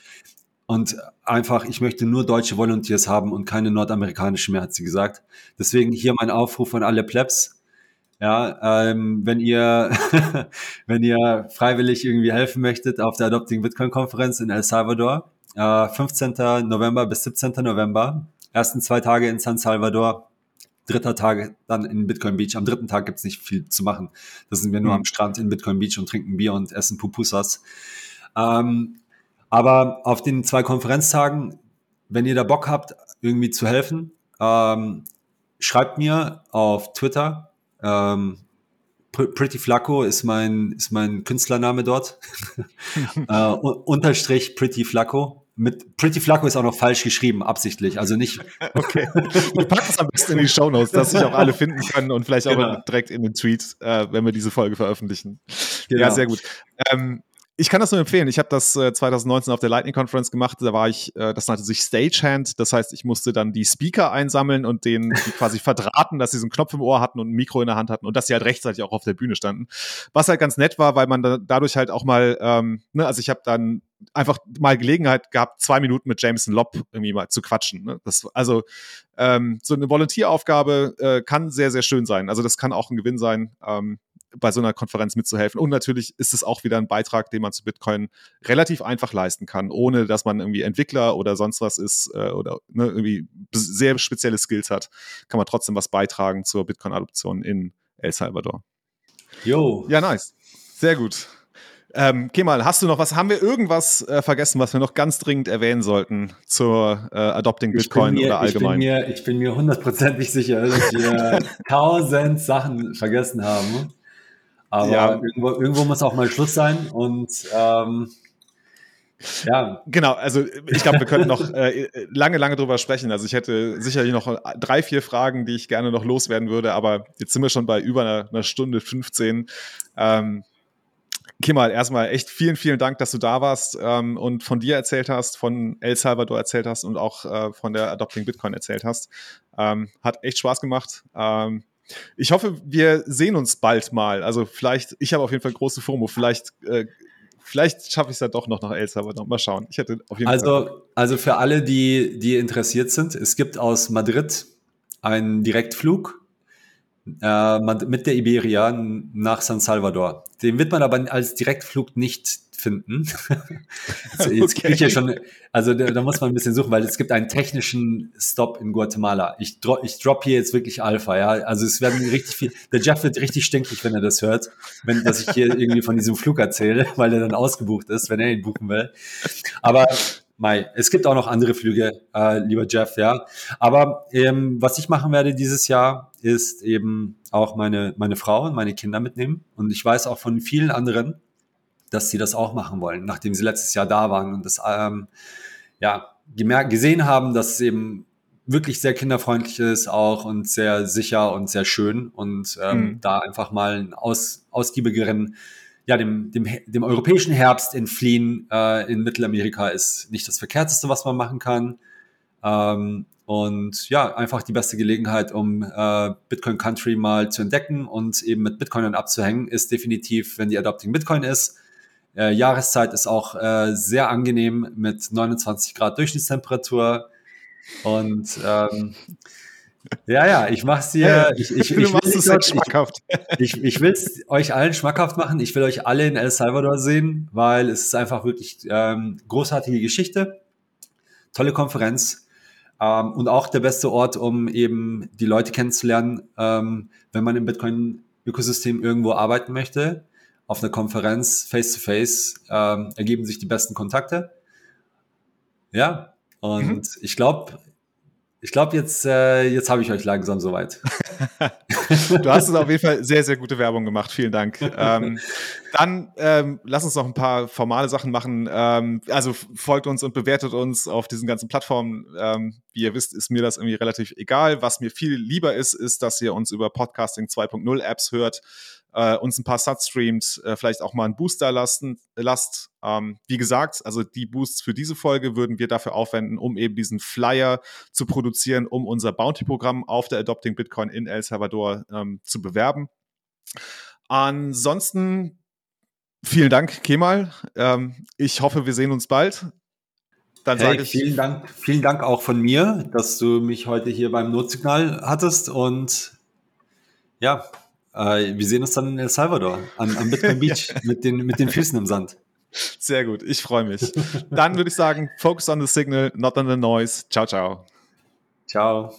Und einfach, ich möchte nur deutsche Volunteers haben und keine nordamerikanischen mehr, hat sie gesagt. Deswegen hier mein Aufruf an alle Plebs. Ja, ähm, wenn ihr, wenn ihr freiwillig irgendwie helfen möchtet auf der Adopting Bitcoin Konferenz in El Salvador, äh, 15. November bis 17. November, ersten zwei Tage in San Salvador, dritter Tag dann in Bitcoin Beach. Am dritten Tag gibt's nicht viel zu machen. Da sind wir nur mhm. am Strand in Bitcoin Beach und trinken Bier und essen Pupusas. Ähm, aber auf den zwei Konferenztagen, wenn ihr da Bock habt, irgendwie zu helfen, ähm, schreibt mir auf Twitter. Ähm, Pretty Flacco ist mein, ist mein Künstlername dort. äh, unterstrich Pretty Flacco mit Pretty Flacco ist auch noch falsch geschrieben, absichtlich. Also nicht. Okay. Wir packen es am besten in die Show Notes, dass sich auch alle finden können und vielleicht auch genau. direkt in den Tweet, äh, wenn wir diese Folge veröffentlichen. Genau. Ja, sehr gut. Ähm, ich kann das nur empfehlen. Ich habe das äh, 2019 auf der Lightning Conference gemacht. Da war ich, äh, das nannte sich Stagehand. Das heißt, ich musste dann die Speaker einsammeln und denen quasi verdrahten, dass sie so einen Knopf im Ohr hatten und ein Mikro in der Hand hatten und dass sie halt rechtzeitig auch auf der Bühne standen. Was halt ganz nett war, weil man da, dadurch halt auch mal, ähm, ne, also ich habe dann einfach mal Gelegenheit gehabt, zwei Minuten mit Jameson Lobb irgendwie mal zu quatschen. Ne? Das, also ähm, so eine Volontieraufgabe äh, kann sehr, sehr schön sein. Also das kann auch ein Gewinn sein. Ähm, bei so einer Konferenz mitzuhelfen. Und natürlich ist es auch wieder ein Beitrag, den man zu Bitcoin relativ einfach leisten kann, ohne dass man irgendwie Entwickler oder sonst was ist äh, oder ne, irgendwie sehr spezielle Skills hat, kann man trotzdem was beitragen zur Bitcoin-Adoption in El Salvador. Jo. Ja, nice. Sehr gut. Ähm, Kemal, hast du noch was? Haben wir irgendwas äh, vergessen, was wir noch ganz dringend erwähnen sollten zur äh, Adopting Bitcoin mir, oder allgemein? Ich bin, mir, ich bin mir hundertprozentig sicher, dass wir tausend Sachen vergessen haben. Aber ja. irgendwo, irgendwo muss auch mal Schluss sein und ähm, ja. Genau, also ich glaube, wir könnten noch äh, lange, lange drüber sprechen. Also ich hätte sicherlich noch drei, vier Fragen, die ich gerne noch loswerden würde, aber jetzt sind wir schon bei über einer, einer Stunde 15. Ähm, Kimal, erstmal echt vielen, vielen Dank, dass du da warst ähm, und von dir erzählt hast, von El Salvador erzählt hast und auch äh, von der Adopting Bitcoin erzählt hast. Ähm, hat echt Spaß gemacht. Ähm, ich hoffe, wir sehen uns bald mal. Also vielleicht, ich habe auf jeden Fall große FOMO. Vielleicht, äh, vielleicht schaffe ich es ja doch noch nach El Salvador. Mal schauen. Ich hätte auf jeden also, Fall. Also für alle, die, die interessiert sind, es gibt aus Madrid einen Direktflug äh, mit der Iberia nach San Salvador. Den wird man aber als Direktflug nicht finden. jetzt, jetzt okay. ich ja schon, also da, da, muss man ein bisschen suchen, weil es gibt einen technischen Stop in Guatemala. Ich, dro ich drop hier jetzt wirklich Alpha, ja. Also es werden richtig viel, der Jeff wird richtig stinkig, wenn er das hört, wenn, dass ich hier irgendwie von diesem Flug erzähle, weil er dann ausgebucht ist, wenn er ihn buchen will. Aber Mai, es gibt auch noch andere Flüge, äh, lieber Jeff, ja. Aber ähm, was ich machen werde dieses Jahr, ist eben auch meine, meine Frau und meine Kinder mitnehmen. Und ich weiß auch von vielen anderen, dass sie das auch machen wollen, nachdem sie letztes Jahr da waren und das ähm, ja gemerkt, gesehen haben, dass es eben wirklich sehr kinderfreundlich ist auch und sehr sicher und sehr schön und ähm, mhm. da einfach mal einen aus, ausgiebigeren ja, dem, dem, dem europäischen Herbst entfliehen äh, in Mittelamerika ist nicht das Verkehrteste, was man machen kann. Ähm, und ja, einfach die beste Gelegenheit, um äh, Bitcoin Country mal zu entdecken und eben mit Bitcoinern abzuhängen, ist definitiv, wenn die Adopting Bitcoin ist. Äh, Jahreszeit ist auch äh, sehr angenehm mit 29 Grad Durchschnittstemperatur. Und ähm, ja, ja, ich mach's dir. Ja, ich, ich, ich, du machst es halt schmackhaft. Ich, ich, ich will es euch allen schmackhaft machen. Ich will euch alle in El Salvador sehen, weil es ist einfach wirklich ähm, großartige Geschichte, tolle Konferenz ähm, und auch der beste Ort, um eben die Leute kennenzulernen, ähm, wenn man im Bitcoin-Ökosystem irgendwo arbeiten möchte. Auf einer Konferenz face to face ähm, ergeben sich die besten Kontakte. Ja, und mhm. ich glaube, ich glaube, jetzt, äh, jetzt habe ich euch langsam soweit. du hast es auf jeden Fall sehr, sehr gute Werbung gemacht. Vielen Dank. Ähm, dann ähm, lass uns noch ein paar formale Sachen machen. Ähm, also folgt uns und bewertet uns auf diesen ganzen Plattformen. Ähm, wie ihr wisst, ist mir das irgendwie relativ egal. Was mir viel lieber ist, ist, dass ihr uns über Podcasting 2.0 Apps hört äh, uns ein paar Sats streamt, äh, vielleicht auch mal einen Booster lassen, lasst. Ähm, wie gesagt, also die Boosts für diese Folge würden wir dafür aufwenden, um eben diesen Flyer zu produzieren, um unser Bounty-Programm auf der Adopting Bitcoin in El Salvador ähm, zu bewerben. Ansonsten vielen Dank, Kemal. Ähm, ich hoffe, wir sehen uns bald. Dann hey, sage ich vielen Dank, vielen Dank auch von mir, dass du mich heute hier beim Notsignal hattest und ja, äh, wir sehen uns dann in El Salvador am, am Bitcoin Beach mit, den, mit den Füßen im Sand. Sehr gut, ich freue mich. Dann würde ich sagen, focus on the signal, not on the noise. Ciao, ciao. Ciao.